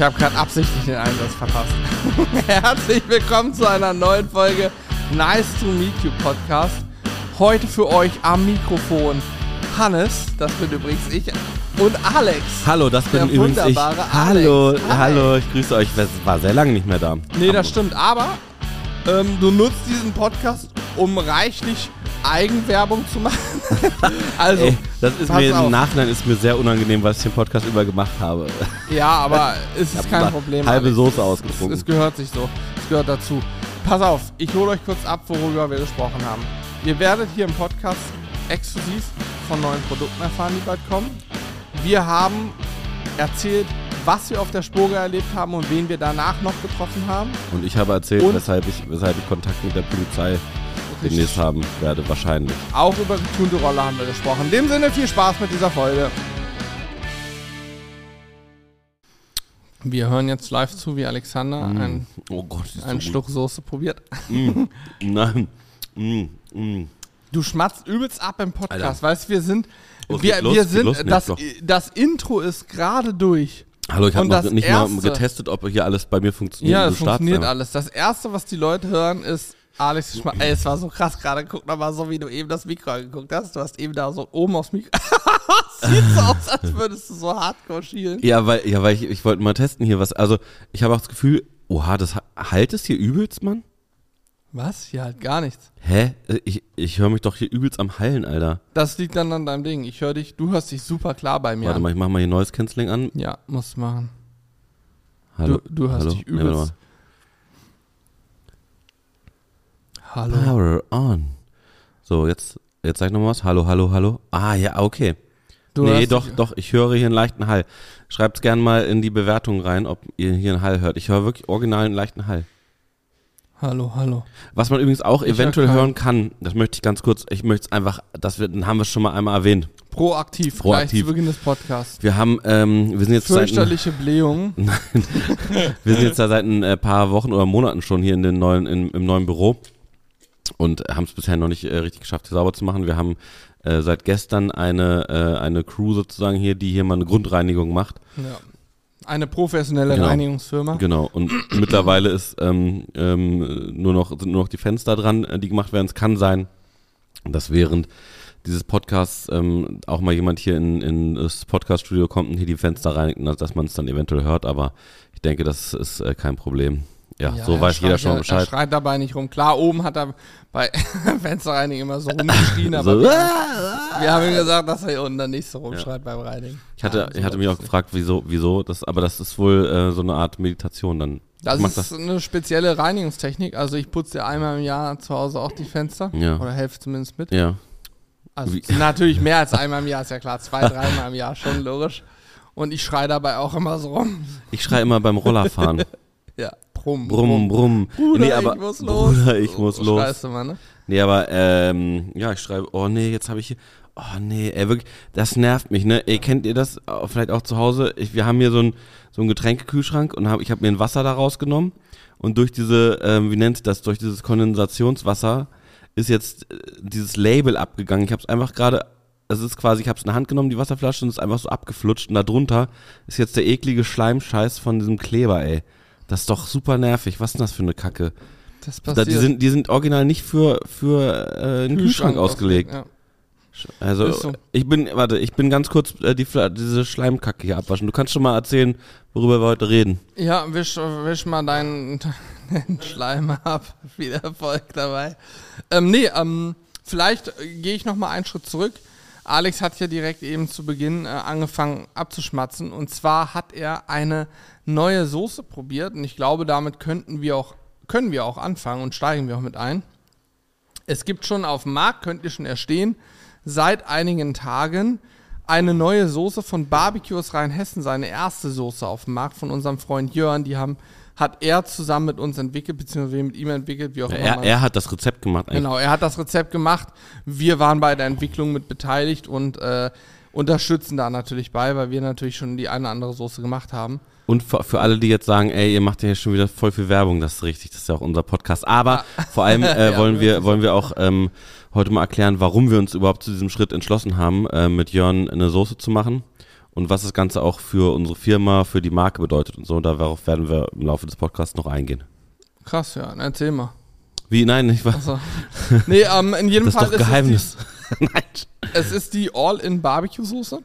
Ich habe gerade absichtlich den Einsatz verpasst. Herzlich willkommen zu einer neuen Folge Nice to Meet You Podcast. Heute für euch am Mikrofon Hannes, das bin übrigens ich, und Alex. Hallo, das bin übrigens ich. wunderbare Alex. Hallo, Hi. hallo, ich grüße euch. Ich war sehr lange nicht mehr da. Nee, das stimmt, aber ähm, du nutzt diesen Podcast, um reichlich Eigenwerbung zu machen. also, Ey, das ist mir auf. im Nachhinein ist mir sehr unangenehm, was ich den Podcast über gemacht habe. ja, aber es ist kein Problem. halbe Alex. Soße Es, ausgetrunken. es gehört sich so. Es gehört dazu. Pass auf, ich hole euch kurz ab, worüber wir gesprochen haben. Ihr werdet hier im Podcast exklusiv von neuen Produkten erfahren, die bald kommen. Wir haben erzählt, was wir auf der Spurge erlebt haben und wen wir danach noch getroffen haben. Und ich habe erzählt, Und- weshalb ich, weshalb ich Kontakt mit der Polizei demnächst haben werde, wahrscheinlich. Auch über getunte Rolle haben wir gesprochen. In dem Sinne viel Spaß mit dieser Folge. Wir hören jetzt live zu, wie Alexander einen, Oh Gott, einen so Schluck Soße probiert. gut. Nein. Mm, mm. Du schmatzt übelst ab im Podcast, Alter. weißt du, wir sind, Los, wir, los, wir sind, los, das, das Intro ist gerade durch. Hallo, ich habe noch nicht Erste- mal getestet, ob hier alles bei mir funktioniert. Ja, es funktioniert alles. Das erste, was die Leute hören, ist Alex Schma Ey, es war so krass gerade. Guck noch mal so, wie du eben das Mikro angeguckt hast. Du hast eben da so oben aufs Mikro. Sieht so aus, als würdest du so hardcore schielen. Ja, weil, ja, weil ich, ich wollte mal testen hier was. Also, ich habe auch das Gefühl, oha, das ha- halt es hier übelst, Mann? Was? Hier halt gar nichts. Hä? Ich, ich höre mich doch hier übelst am Hallen, Alter. Das liegt dann an deinem Ding. Ich höre dich, du hörst dich super klar bei mir. Warte an. mal, ich mach mal hier Noise Cancelling an. Ja, musst du machen. Hallo. Du, du hörst Hallo? dich Nee, warte übelst. Hallo. Power on. So, jetzt, jetzt sag ich noch mal was. Hallo, hallo, hallo. Ah, ja, okay. Du nee, doch, dich- doch, ich höre hier einen leichten Hall. Schreibt's gerne mal in die Bewertung rein, ob ihr hier einen Hall hört. Ich höre wirklich original einen leichten Hall. Hallo, hallo. Was man übrigens auch Ich eventuell hör hören kann, das möchte ich ganz kurz, ich möchte es einfach, das wir, dann haben wir es schon mal einmal erwähnt. Proaktiv, gleich Proaktiv. zu Beginn des Podcasts. Wir haben, ähm, wir sind jetzt seit, ein- Fürchterliche Blähungen. wir sind jetzt da seit ein äh, paar Wochen oder Monaten schon hier in den neuen, in, im neuen Büro und haben es bisher noch nicht äh, richtig geschafft, hier sauber zu machen. Wir haben äh, seit gestern eine, äh, eine Crew sozusagen hier, die hier mal eine Grundreinigung macht. Ja. Eine professionelle Genau. Reinigungsfirma. Genau. Und mittlerweile ist ähm, ähm, nur noch, sind nur noch die Fenster dran, äh, die gemacht werden. Es kann sein, dass während dieses Podcasts ähm, auch mal jemand hier in, in das Podcast-Studio kommt und hier die Fenster reinigt, dass man es dann eventuell hört, aber ich denke, das ist äh, kein Problem. Ja, so er weiß jeder schon ja- Er Bescheid. schreit dabei nicht rum. Klar, oben hat er bei Fensterreinigen immer so rumgeschrien, aber So, wir, wir haben ihm gesagt, dass er hier unten dann nicht so rumschreit beim Reinigen. ich hatte, Ja, ich hatte mich auch so gefragt, wieso, wieso, das, aber das ist wohl äh, so eine Art Meditation dann. Das ist eine spezielle Reinigungstechnik. Also ich putze ja einmal im Jahr zu Hause auch die Fenster. Ja. Oder helfe zumindest mit. Ja. Also Wie- natürlich mehr als einmal im Jahr, ist ja klar. Zwei, dreimal im Jahr, schon logisch. Und ich schreie dabei auch immer so rum. Ich schreie immer beim Rollerfahren. Ja, brumm, brumm, brumm. Bruder, nee, aber, ich muss los. Bruder, ich muss so los. Schreist du mal, ne? Nee, aber ähm, ja, ich schreibe, oh nee, jetzt habe ich hier, oh nee, ey, wirklich, das nervt mich, ne? Ey, kennt ihr das äh, vielleicht auch zu Hause? Ich, wir haben hier so einen so einen Getränkekühlschrank und hab, ich habe mir ein Wasser da rausgenommen und durch diese, ähm, wie nennt das, durch dieses Kondensationswasser ist jetzt äh, dieses Label abgegangen. Ich habe es einfach gerade, es ist quasi, ich habe es in der Hand genommen, die Wasserflasche, und es ist einfach so abgeflutscht und da drunter ist jetzt der eklige Schleimscheiß von diesem Kleber, ey. Das ist doch super nervig. Was ist denn das für eine Kacke? Das Da, passiert. die, sind, die sind original nicht für, für äh, einen Kühlschrank, ausgelegt. Ja. Also so. ich bin, warte, ich bin ganz kurz äh, die, diese Schleimkacke hier abwaschen. Du kannst schon mal erzählen, worüber wir heute reden. Ja, wisch, wisch mal deinen, deinen Schleim ab. Viel Erfolg dabei. Ähm, nee, ähm, vielleicht äh, gehe ich noch mal einen Schritt zurück. Alex hat ja direkt eben zu Beginn äh, angefangen abzuschmatzen. Und zwar hat er eine neue Soße probiert. Und ich glaube, damit könnten wir auch, können wir auch anfangen und steigen wir auch mit ein. Es gibt schon auf dem Markt, könnt ihr schon erstehen, seit einigen Tagen eine neue Soße von Barbecues Rheinhessen, seine erste Soße auf dem Markt von unserem Freund Jörn. Die haben, hat er zusammen mit uns entwickelt, beziehungsweise wir mit ihm entwickelt, wie auch immer. Er, er hat das Rezept gemacht eigentlich. Genau, er hat das Rezept gemacht. Wir waren bei der Entwicklung mit beteiligt und äh, unterstützen da natürlich bei, weil wir natürlich schon die eine oder andere Soße gemacht haben. Und für, für alle, die jetzt sagen, ey, ihr macht ja hier schon wieder voll viel Werbung, das ist richtig, das ist ja auch unser Podcast. Aber vor allem äh, Ja, wollen wir wirklich. wollen wir auch ähm, heute mal erklären, warum wir uns überhaupt zu diesem Schritt entschlossen haben, äh, mit Jörn eine Soße zu machen. Und was das Ganze auch für unsere Firma, für die Marke bedeutet und so. Darauf werden wir im Laufe des Podcasts noch eingehen. Krass, ja, erzähl mal. Wie? Nein, ich war. Also, nee, ähm, in jedem Das ist Fall doch Geheimnis. Es die, es ist die All-in Barbecue-Soße.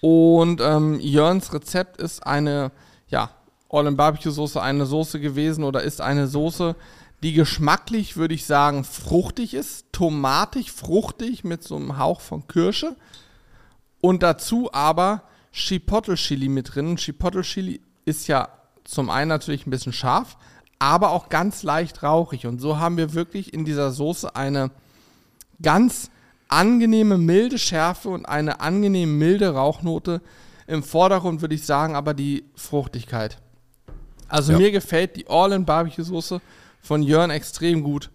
Und ähm, Jörns Rezept ist eine, ja, All-in Barbecue-Soße, eine Soße gewesen oder ist eine Soße, die geschmacklich, würde ich sagen, fruchtig ist. Tomatig, fruchtig mit so einem Hauch von Kirsche. Und dazu aber Chipotle-Chili mit drin. Chipotle-Chili ist ja zum einen natürlich ein bisschen scharf, aber auch ganz leicht rauchig. Und so haben wir wirklich in dieser Soße eine ganz angenehme milde Schärfe und eine angenehm milde Rauchnote. Im Vordergrund würde ich sagen, aber die Fruchtigkeit. Also Ja. mir gefällt die All-in Barbecue Soße von Jörn extrem gut,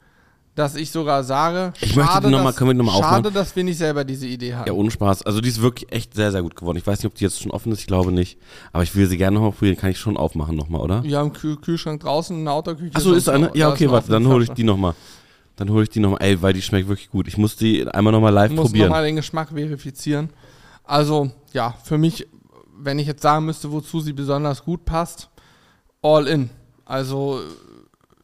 dass ich sogar sage, Ich möchte die noch mal- können wir noch mal schade, aufmachen? dass wir nicht selber diese Idee hatten. Ja, ohne Spaß. Also die ist wirklich echt sehr, sehr gut geworden. Ich weiß nicht, ob die jetzt schon offen ist, ich glaube nicht. Aber ich will sie gerne nochmal probieren. Kann ich schon aufmachen nochmal, oder? Wir haben Kühl Kühlschrank draußen in der Autoküche. Achso, ist eine? Ja, okay, warte, dann hole ich die nochmal. Dann hole ich die nochmal. Ey, weil die schmeckt wirklich gut. Ich muss die einmal nochmal live Ich muss probieren. nochmal den Geschmack verifizieren. Also, ja, für mich, wenn ich jetzt sagen müsste, wozu sie besonders gut passt, all in. Also,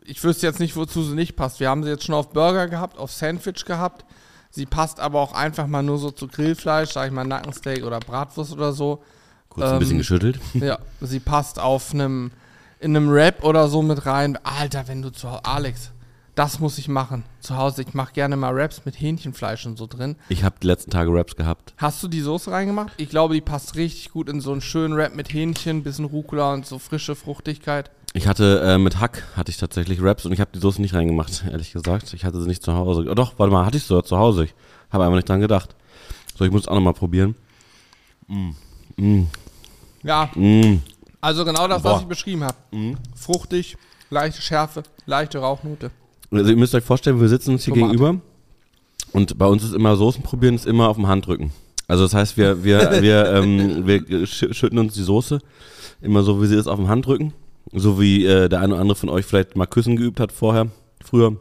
ich wüsste jetzt nicht, wozu sie nicht passt. Wir haben sie jetzt schon auf Burger gehabt, auf Sandwich gehabt. Sie passt aber auch einfach mal nur so zu Grillfleisch, sag ich mal Nackensteak oder Bratwurst oder so. Kurz ein bisschen ähm, geschüttelt. Ja, sie passt auf einem, in einem Wrap oder so mit rein. Alter, wenn du zu Hause, Alex, das muss ich machen. Zu Hause, ich mache gerne mal Wraps mit Hähnchenfleisch und so drin. Ich habe die letzten Tage Raps gehabt. Hast du die Soße reingemacht? Ich glaube, die passt richtig gut in so einen schönen Wrap mit Hähnchen, bisschen Rucola und so frische Fruchtigkeit. Ich hatte äh, mit Hack hatte ich tatsächlich Raps und ich habe die Soße nicht reingemacht, ehrlich gesagt. Ich hatte sie nicht zu Hause. Oh, doch, warte mal, hatte ich sie zu Hause. Ich habe einfach nicht dran gedacht. So, ich muss es auch nochmal probieren. Ja, Mm. also genau das, Boah. was ich beschrieben habe. Fruchtig, leichte Schärfe, leichte Rauchnote. Also ihr müsst euch vorstellen, wir sitzen uns hier Tomate. gegenüber und bei uns ist immer Soßen probieren, ist immer auf dem Handrücken. Also das heißt, wir, wir, wir, ähm, wir sch- schütten uns die Soße immer so, wie sie ist, auf dem Handrücken. So wie äh, der eine oder andere von euch vielleicht mal Küssen geübt hat vorher, früher.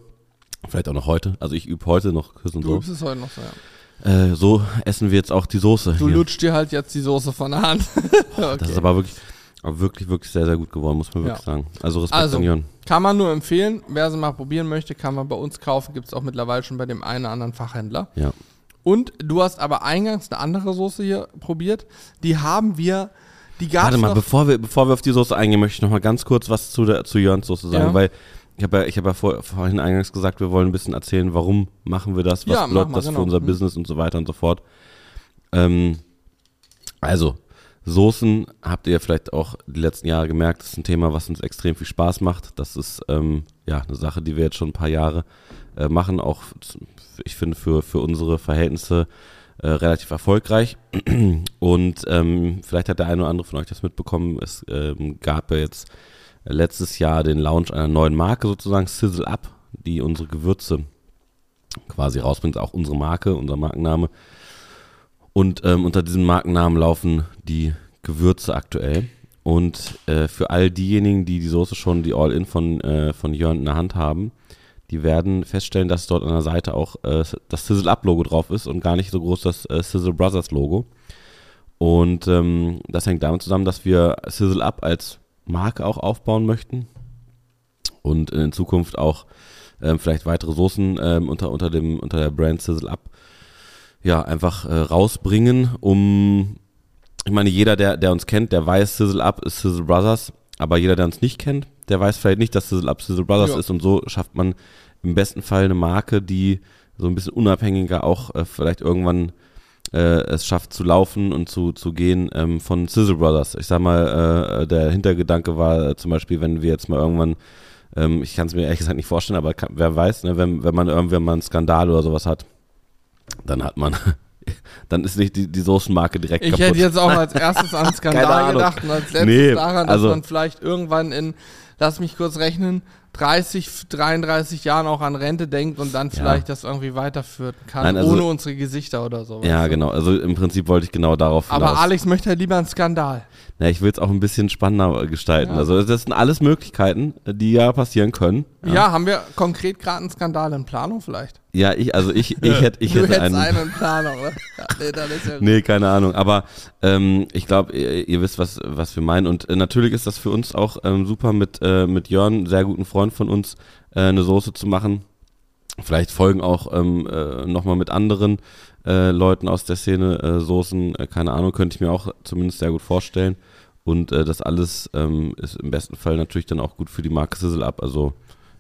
Vielleicht auch noch heute. Also ich übe heute noch Küssen Du so. übst es heute noch so, ja. Äh, so essen wir jetzt auch die Soße. Du hier. lutscht dir halt jetzt die Soße von der Hand. okay. Das ist aber wirklich, aber wirklich, wirklich sehr, sehr gut geworden, muss man Ja. wirklich sagen. Also Respekt Also, an Jörn. Kann man nur empfehlen. Wer sie mal probieren möchte, kann man bei uns kaufen. Gibt es auch mittlerweile schon bei dem einen oder anderen Fachhändler. Ja. Und du hast aber eingangs eine andere Soße hier probiert. Die haben wir, die gab Warte mal, noch. bevor wir, bevor wir auf die Soße eingehen, möchte ich noch mal ganz kurz was zu, der, zu Jörns Soße sagen, Ja. weil ich habe ja, ich hab ja vor, vorhin eingangs gesagt, wir wollen ein bisschen erzählen, warum machen wir das, was Ja, bedeutet das genau. für unser Mhm. Business und so weiter und so fort. Ähm, also, Soßen habt ihr vielleicht auch die letzten Jahre gemerkt, das ist ein Thema, was uns extrem viel Spaß macht. Das ist ähm, ja eine Sache, die wir jetzt schon ein paar Jahre äh, machen, auch ich finde für, für unsere Verhältnisse äh, relativ erfolgreich. Und ähm, vielleicht hat der eine oder andere von euch das mitbekommen. Es ähm, gab ja jetzt letztes Jahr den Launch einer neuen Marke sozusagen, Sizzle Up, die unsere Gewürze quasi rausbringt, auch unsere Marke, unser Markenname. Und ähm, unter diesem Markennamen laufen die Gewürze aktuell. Und äh, für all diejenigen, die die Soße schon, die All-In von, äh, von Jörn in der Hand haben, die werden feststellen, dass dort an der Seite auch äh, das Sizzle Up Logo drauf ist und gar nicht so groß das äh, Sizzle Brothers Logo. Und ähm, das hängt damit zusammen, dass wir Sizzle Up als Marke auch aufbauen möchten und in Zukunft auch ähm, vielleicht weitere Soßen ähm, unter, unter, dem, unter der Brand Sizzle Up ja, einfach äh, rausbringen, um, ich meine, jeder, der, der uns kennt, der weiß, Sizzle Up ist Sizzle Brothers, aber jeder, der uns nicht kennt, der weiß vielleicht nicht, dass Sizzle Up Sizzle Brothers Ja. ist und so schafft man im besten Fall eine Marke, die so ein bisschen unabhängiger auch äh, vielleicht irgendwann äh, es schafft zu laufen und zu, zu gehen ähm, von Sizzle Brothers. Ich sag mal, äh, der Hintergedanke war äh, zum Beispiel, wenn wir jetzt mal irgendwann, ähm, ich kann es mir ehrlich gesagt nicht vorstellen, aber kann, wer weiß, ne, wenn, wenn man irgendwann mal einen Skandal oder sowas hat, dann hat man, dann ist nicht die, die Soßenmarke direkt Ich kaputt. hätte jetzt auch als erstes an Skandal gedacht und als letztes Nee, daran, dass also- man vielleicht irgendwann in lass mich kurz rechnen, 30, 33 Jahren auch an Rente denkt und dann vielleicht das irgendwie weiterführen kann, Nein, also- ohne unsere Gesichter oder so. Ja, du? genau. Also im Prinzip wollte ich genau darauf Aber hinaus. Alex möchte halt lieber einen Skandal. Ja, ich will es auch ein bisschen spannender gestalten. Ja. Also das sind alles Möglichkeiten, die ja passieren können. Ja, haben wir konkret gerade einen Skandal in Planung vielleicht? Ja, ich, also ich, ich hätte, ich du hätte hättest einen. einen in Planung, oder? Nee, dann ist ja. Nee, keine Ahnung. Aber ähm, ich glaube, ihr, ihr wisst, was, was wir meinen. Und äh, natürlich ist das für uns auch ähm, super mit, äh, mit Jörn, sehr guten Freund von uns, äh, eine Soße zu machen. Vielleicht folgen auch ähm, äh, nochmal mit anderen äh, Leuten aus der Szene äh, Soßen. Äh, keine Ahnung, könnte ich mir auch zumindest sehr gut vorstellen. Und äh, das alles ähm, ist im besten Fall natürlich dann auch gut für die Marke Sizzle Up. Also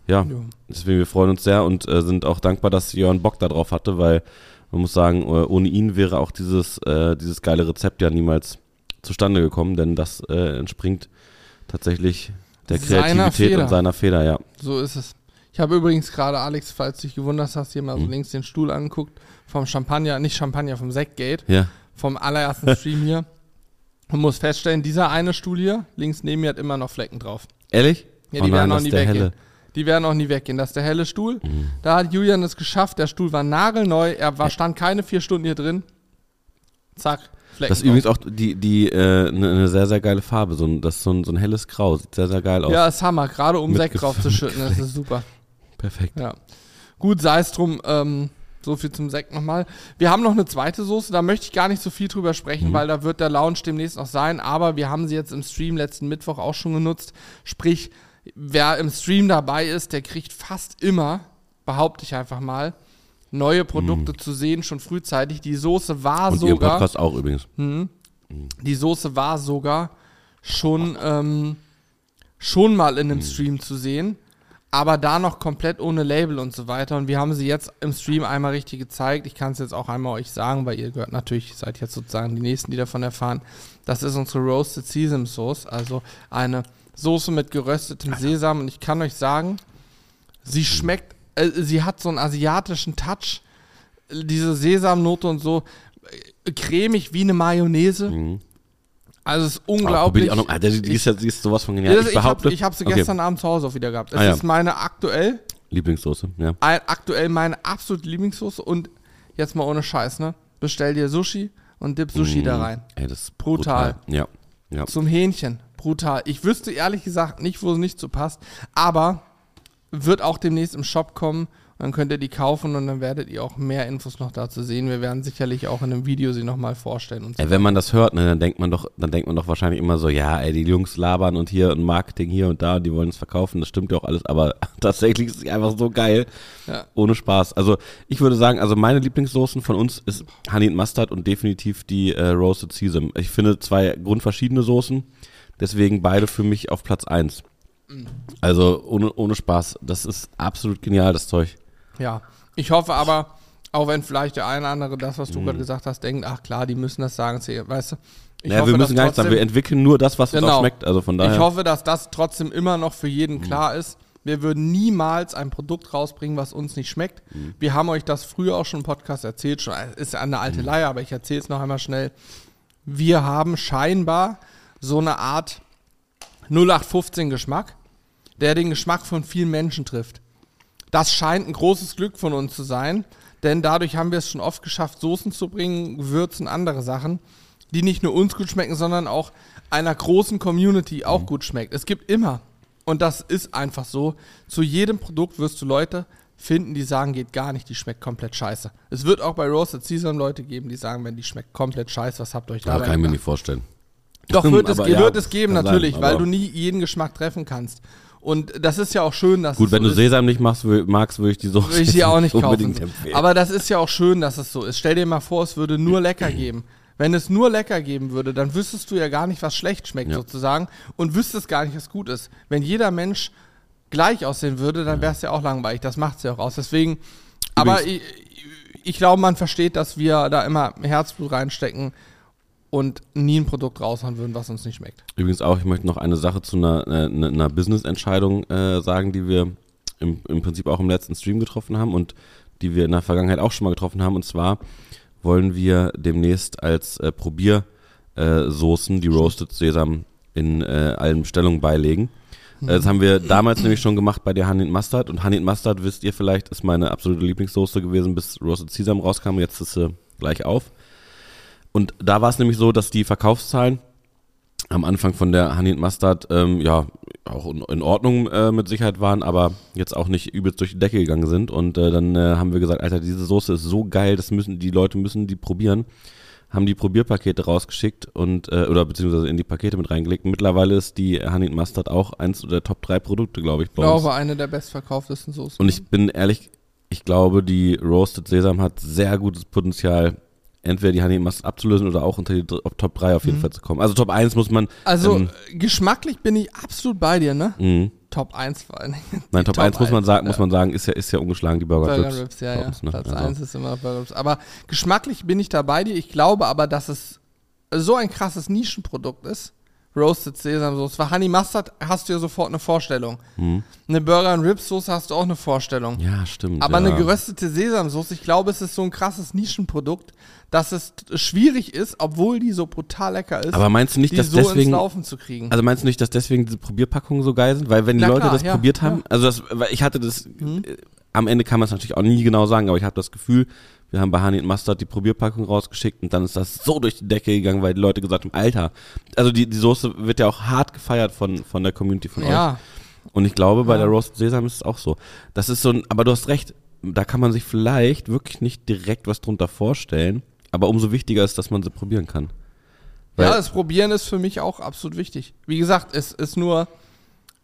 ja, deswegen wir freuen uns sehr und äh, sind auch dankbar, dass Jörn Bock darauf hatte, weil man muss sagen, äh, ohne ihn wäre auch dieses, äh, dieses geile Rezept ja niemals zustande gekommen, denn das äh, entspringt tatsächlich der Seiner Kreativität Feder. und seiner Feder, ja. So ist es. Ich habe übrigens gerade, Alex, falls du dich gewundert hast, hier mal so Mhm. links den Stuhl angeguckt, vom Champagner, nicht Champagner, vom Sektgate, Ja. vom allerersten Stream hier. Und muss feststellen, dieser eine Stuhl hier, links neben mir, hat immer noch Flecken drauf. Ehrlich? Ja, oh die werden nein, auch das nie weggehen. helle. Die werden auch nie weggehen. Das ist der helle Stuhl. Mhm. Da hat Julian es geschafft. Der Stuhl war nagelneu. Er war, stand keine vier Stunden hier drin. Zack, Flecken. Das ist übrigens auch die, die, äh, eine ne sehr, sehr geile Farbe. So ein, das ist so ein, so ein helles Grau. Sieht sehr, sehr geil aus. Ja, ist Hammer. Gerade um Sekt drauf zu schütten. Das ist super. Perfekt. Ja. Gut, sei es drum. Ähm, so viel zum Sekt nochmal. Wir haben noch eine zweite Soße, da möchte ich gar nicht so viel drüber sprechen, Mhm. weil da wird der Lounge demnächst noch sein, aber wir haben sie jetzt im Stream letzten Mittwoch auch schon genutzt. Sprich, wer im Stream dabei ist, der kriegt fast immer, behaupte ich einfach mal, neue Produkte zu sehen, schon frühzeitig. Die Soße war. Und ihr sogar. Podcast auch übrigens. Die Soße war sogar schon, ähm, schon mal in einem Stream zu sehen, aber da noch komplett ohne Label und so weiter. Und wir haben sie jetzt im Stream einmal richtig gezeigt. Ich kann es jetzt auch einmal euch sagen, weil ihr gehört natürlich, seid jetzt sozusagen die Nächsten, die davon erfahren. Das ist unsere Roasted Sesame Sauce, also eine Soße mit geröstetem Sesam. Und ich kann euch sagen, sie schmeckt, äh, sie hat so einen asiatischen Touch. Diese Sesamnote und so, äh, cremig wie eine Mayonnaise. Mhm. Also es ist unglaublich. auch noch. Alter, die, ist, ja- die ist sowas von genial. Ja, ich ich habe hab sie Okay. gestern Abend zu Hause auch wieder gehabt. Es Ah, ja. ist meine aktuell, Lieblingssoße, ja. aktuell meine absolute Lieblingssoße und jetzt mal ohne Scheiß, ne? Bestell dir Sushi und dip Sushi da Mhm. rein. Ey, das ist Brutal. brutal. Ja. ja. Zum Hähnchen. Brutal. Ich wüsste ehrlich gesagt nicht, wo es nicht so passt, aber wird auch demnächst im Shop kommen. Dann könnt ihr die kaufen und dann werdet ihr auch mehr Infos noch dazu sehen. Wir werden sicherlich auch in einem Video sie nochmal vorstellen und so. Ey, wenn man das hört, ne, dann denkt man doch, dann denkt man doch wahrscheinlich immer so, ja, ey, die Jungs labern und hier und Marketing hier und da, die wollen es verkaufen, das stimmt ja auch alles, aber tatsächlich ist es einfach so geil, Ja. ohne Spaß. Also ich würde sagen, also meine Lieblingssoßen von uns ist Honey and Mustard und definitiv die äh, Roasted Sesame. Ich finde zwei grundverschiedene Soßen, deswegen beide für mich auf Platz eins. Also ohne, ohne Spaß, das ist absolut genial, das Zeug. Ja, ich hoffe aber, auch wenn vielleicht der eine oder andere das, was du Mhm. gerade gesagt hast, denkt, ach klar, die müssen das sagen, weißt du. Ich Ja, wir dass müssen gar nichts sagen, wir entwickeln nur das, was uns Genau. auch schmeckt, also von daher. Ich hoffe, dass das trotzdem immer noch für jeden klar ist. Wir würden niemals ein Produkt rausbringen, was uns nicht schmeckt. Wir haben euch das früher auch schon im Podcast erzählt, schon ist ja eine alte Leier, aber ich erzähle es noch einmal schnell. Wir haben scheinbar so eine Art 0815 Geschmack, der den Geschmack von vielen Menschen trifft. Das scheint ein großes Glück von uns zu sein, denn dadurch haben wir es schon oft geschafft, Soßen zu bringen, Gewürzen, andere Sachen, die nicht nur uns gut schmecken, sondern auch einer großen Community auch gut schmeckt. Es gibt immer, und das ist einfach so, zu jedem Produkt wirst du Leute finden, die sagen, geht gar nicht, die schmeckt komplett scheiße. Es wird auch bei Roasted Sesame Leute geben, die sagen, wenn die schmeckt komplett scheiße, was habt ihr euch aber dabei kann ich mir nicht vorstellen. Doch, wird es, Aber wird ja, es geben, kann sein, natürlich, weil du nie jeden Geschmack treffen kannst. Und das ist ja auch schön, dass Gut, wenn so du. Sesam nicht machst, magst, würde ich die Soße Würde ich sie auch nicht kaufen. empfehlen. Aber das ist ja auch schön, dass es so ist. Stell dir mal vor, es würde nur lecker geben. Wenn es nur lecker geben würde, dann wüsstest du ja gar nicht, was schlecht schmeckt Ja. sozusagen und wüsstest gar nicht, was gut ist. Wenn jeder Mensch gleich aussehen würde, dann wäre es ja auch langweilig. Das macht es ja auch aus. Deswegen, aber ich, ich glaube, man versteht, dass wir da immer Herzblut reinstecken und nie ein Produkt raushauen würden, was uns nicht schmeckt. Übrigens auch, ich möchte noch eine Sache zu einer, äh, einer, einer Business-Entscheidung äh, sagen, die wir im, im Prinzip auch im letzten Stream getroffen haben und die wir in der Vergangenheit auch schon mal getroffen haben. Und zwar wollen wir demnächst als äh, Probiersoßen äh, die Roasted Sesam in äh, allen Bestellungen beilegen. Äh, Das haben wir damals nämlich schon gemacht bei der Honey and Mustard. Und Honey and Mustard, wisst ihr vielleicht, ist meine absolute Lieblingssoße gewesen, bis Roasted Sesame rauskam. Jetzt ist sie gleich auf. Und da war es nämlich so, dass die Verkaufszahlen am Anfang von der Honey and Mustard ähm, ja auch in, in Ordnung äh, mit Sicherheit waren, aber jetzt auch nicht übelst durch die Decke gegangen sind. Und äh, dann äh, haben wir gesagt, Alter, diese Soße ist so geil, das müssen die Leute müssen die probieren. Haben die Probierpakete rausgeschickt und äh, oder beziehungsweise in die Pakete mit reingelegt. Mittlerweile ist die Honey and Mustard auch eins der Top 3 Produkte, glaube ich, Ich bei uns. glaube, eine der bestverkauftesten Soßen. Und ich bin ehrlich, ich glaube, die Roasted Sesam hat sehr gutes Potenzial, entweder die Honey and Mustard abzulösen oder auch unter die Top 3 auf jeden Fall zu kommen. Also Top 1 muss man. also, ähm, geschmacklich bin ich absolut bei dir, ne? mh. Top 1 vor allen Dingen. Nein, Die Top 1 muss man sagen, ja. muss man sagen, ist ja, ist ja ungeschlagen, die Burger, Burger Rips. Rips, ja, ja. uns, ne? Platz Also, 1 ist immer Burger Rips. Aber geschmacklich bin ich da bei dir. Ich glaube aber, dass es so ein krasses Nischenprodukt ist. Roasted Sesamsoße. Bei Honey Mustard hast du ja sofort eine Vorstellung. Eine Burger and Ribs Soße hast du auch eine Vorstellung. Ja, stimmt. Aber ja. eine geröstete Sesamsoße, ich glaube, es ist so ein krasses Nischenprodukt, dass es schwierig ist, obwohl die so brutal lecker ist, Aber meinst du nicht, dass so deswegen. Laufen zu kriegen. Also meinst du nicht, dass deswegen diese Probierpackungen so geil sind? Weil wenn die Na Leute klar, das ja, probiert haben, ja. also das, ich hatte das, äh, am Ende kann man es natürlich auch nie genau sagen, aber ich habe das Gefühl, wir haben bei Honey and Mustard die Probierpackung rausgeschickt und dann ist das so durch die Decke gegangen, weil die Leute gesagt haben, Alter, also die, die Soße wird ja auch hart gefeiert von, von der Community von euch. ja, Und ich glaube, bei Ja. der Roasted Sesam ist es auch so. Das ist so ein, aber du hast recht, da kann man sich vielleicht wirklich nicht direkt was drunter vorstellen, aber umso wichtiger ist, dass man sie probieren kann. Weil- ja, das Probieren ist für mich auch absolut wichtig. Wie gesagt, es ist nur,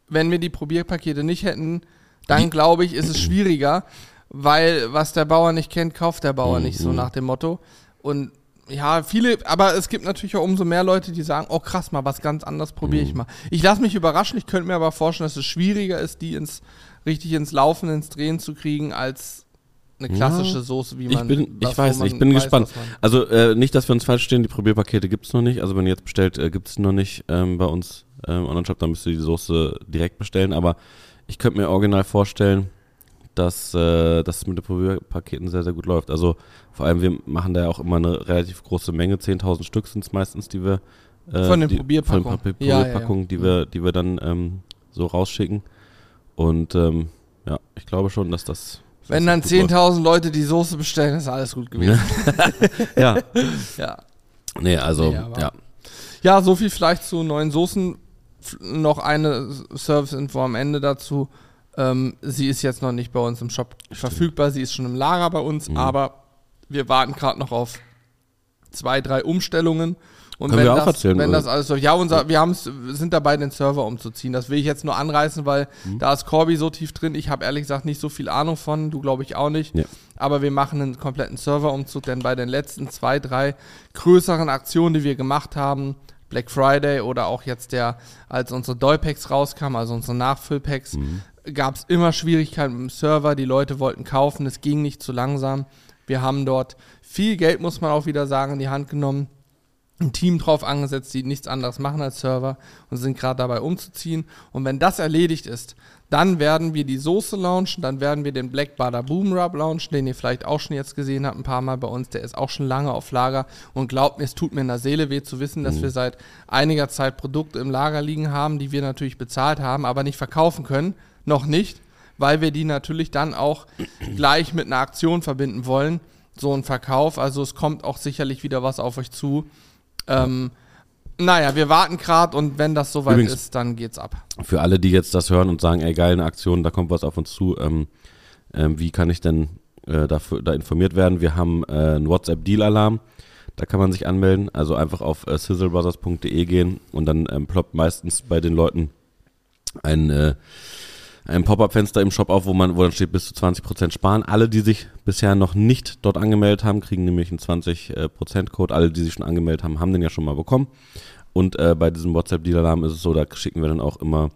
wenn wir die Probierpakete nicht hätten, dann glaube ich, ist es schwieriger, weil was der Bauer nicht kennt, kauft der Bauer Mhm. nicht, so nach dem Motto. Und ja, viele, aber es gibt natürlich auch umso mehr Leute, die sagen, oh krass, mal was ganz anderes probiere Mhm. ich mal. Ich lasse mich überraschen, ich könnte mir aber vorstellen, dass es schwieriger ist, die ins richtig ins Laufen, ins Drehen zu kriegen, als eine klassische Ja, Soße, wie Ich man bin, was, ich weiß ich bin weiß, gespannt. Also äh, nicht, dass wir uns falsch stehen, die Probierpakete gibt's noch nicht. Also wenn ihr jetzt bestellt, äh, gibt's die noch nicht ähm, bei uns ähm, Online-Shop, dann müsst ihr die Soße direkt bestellen. Aber ich könnte mir original vorstellen, dass äh, das mit den Probierpaketen sehr, sehr gut läuft. Also vor allem, wir machen da ja auch immer eine relativ große Menge, 10.000 Stück sind's meistens, die wir äh, Von den die, Probierpackungen. Von den Probi- Ja, ja, ja. Probierpackungen, die wir, die wir dann ähm, so rausschicken. Und ähm, ja, ich glaube schon, dass das Wenn dass dann das gut läuft. 10.000 Leute die Soße bestellen, ist alles gut gewesen. Ja, Ja. nee, also Nee, ja. Ja, so viel vielleicht zu neuen Soßen. Noch eine Service-Info am Ende dazu. Ähm, sie ist jetzt noch nicht bei uns im Shop verfügbar. Sie ist schon im Lager bei uns, Mhm. aber wir warten gerade noch auf zwei, drei Umstellungen. Und Können wenn, wir auch das, erzählen, wenn oder? das alles so, ja, unser, wir haben's, sind dabei, den Server umzuziehen. Das will ich jetzt nur anreißen, weil Mhm. da ist Corby so tief drin. Ich habe ehrlich gesagt nicht so viel Ahnung von, du glaube ich auch nicht. Ja. Aber wir machen einen kompletten Serverumzug, denn bei den letzten zwei, drei größeren Aktionen, die wir gemacht haben, Black Friday oder auch jetzt der, als unsere Dollpacks rauskamen, also unsere Nachfüllpacks, gab es immer Schwierigkeiten mit dem Server. Die Leute wollten kaufen, es ging nicht zu langsam. Wir haben dort viel Geld, muss man auch wieder sagen, in die Hand genommen ein Team drauf angesetzt, die nichts anderes machen als Server und sind gerade dabei umzuziehen. Und wenn das erledigt ist, dann werden wir die Soße launchen, dann werden wir den Black Butter Boom Rub launchen, den ihr vielleicht auch schon jetzt gesehen habt, ein paar Mal bei uns. Der ist auch schon lange auf Lager und glaubt mir, es tut mir in der Seele weh zu wissen, dass wir seit einiger Zeit Produkte im Lager liegen haben, die wir natürlich bezahlt haben, aber nicht verkaufen können. Noch nicht, weil wir die natürlich dann auch gleich mit einer Aktion verbinden wollen. So ein Verkauf. Also es kommt auch sicherlich wieder was auf euch zu. Ähm, naja, wir warten gerade und wenn das soweit Übrigens- ist, dann geht's ab. Für alle, die jetzt das hören und sagen, ey, geil, eine Aktion, da kommt was auf uns zu, ähm, ähm, wie kann ich denn äh, dafür, da informiert werden? Wir haben äh, einen WhatsApp-Deal-Alarm, da kann man sich anmelden, also einfach auf äh, sizzlebrothers.de gehen und dann ähm, ploppt meistens bei den Leuten ein, äh, ein Pop-Up-Fenster im Shop auf, wo man, wo dann steht bis zu 20% sparen. Alle, die sich bisher noch nicht dort angemeldet haben, kriegen nämlich einen 20%-Code. Alle, die sich schon angemeldet haben, haben den ja schon mal bekommen. Und äh, bei diesem WhatsApp-Deal-Alarm ist es so, da schicken wir dann auch immer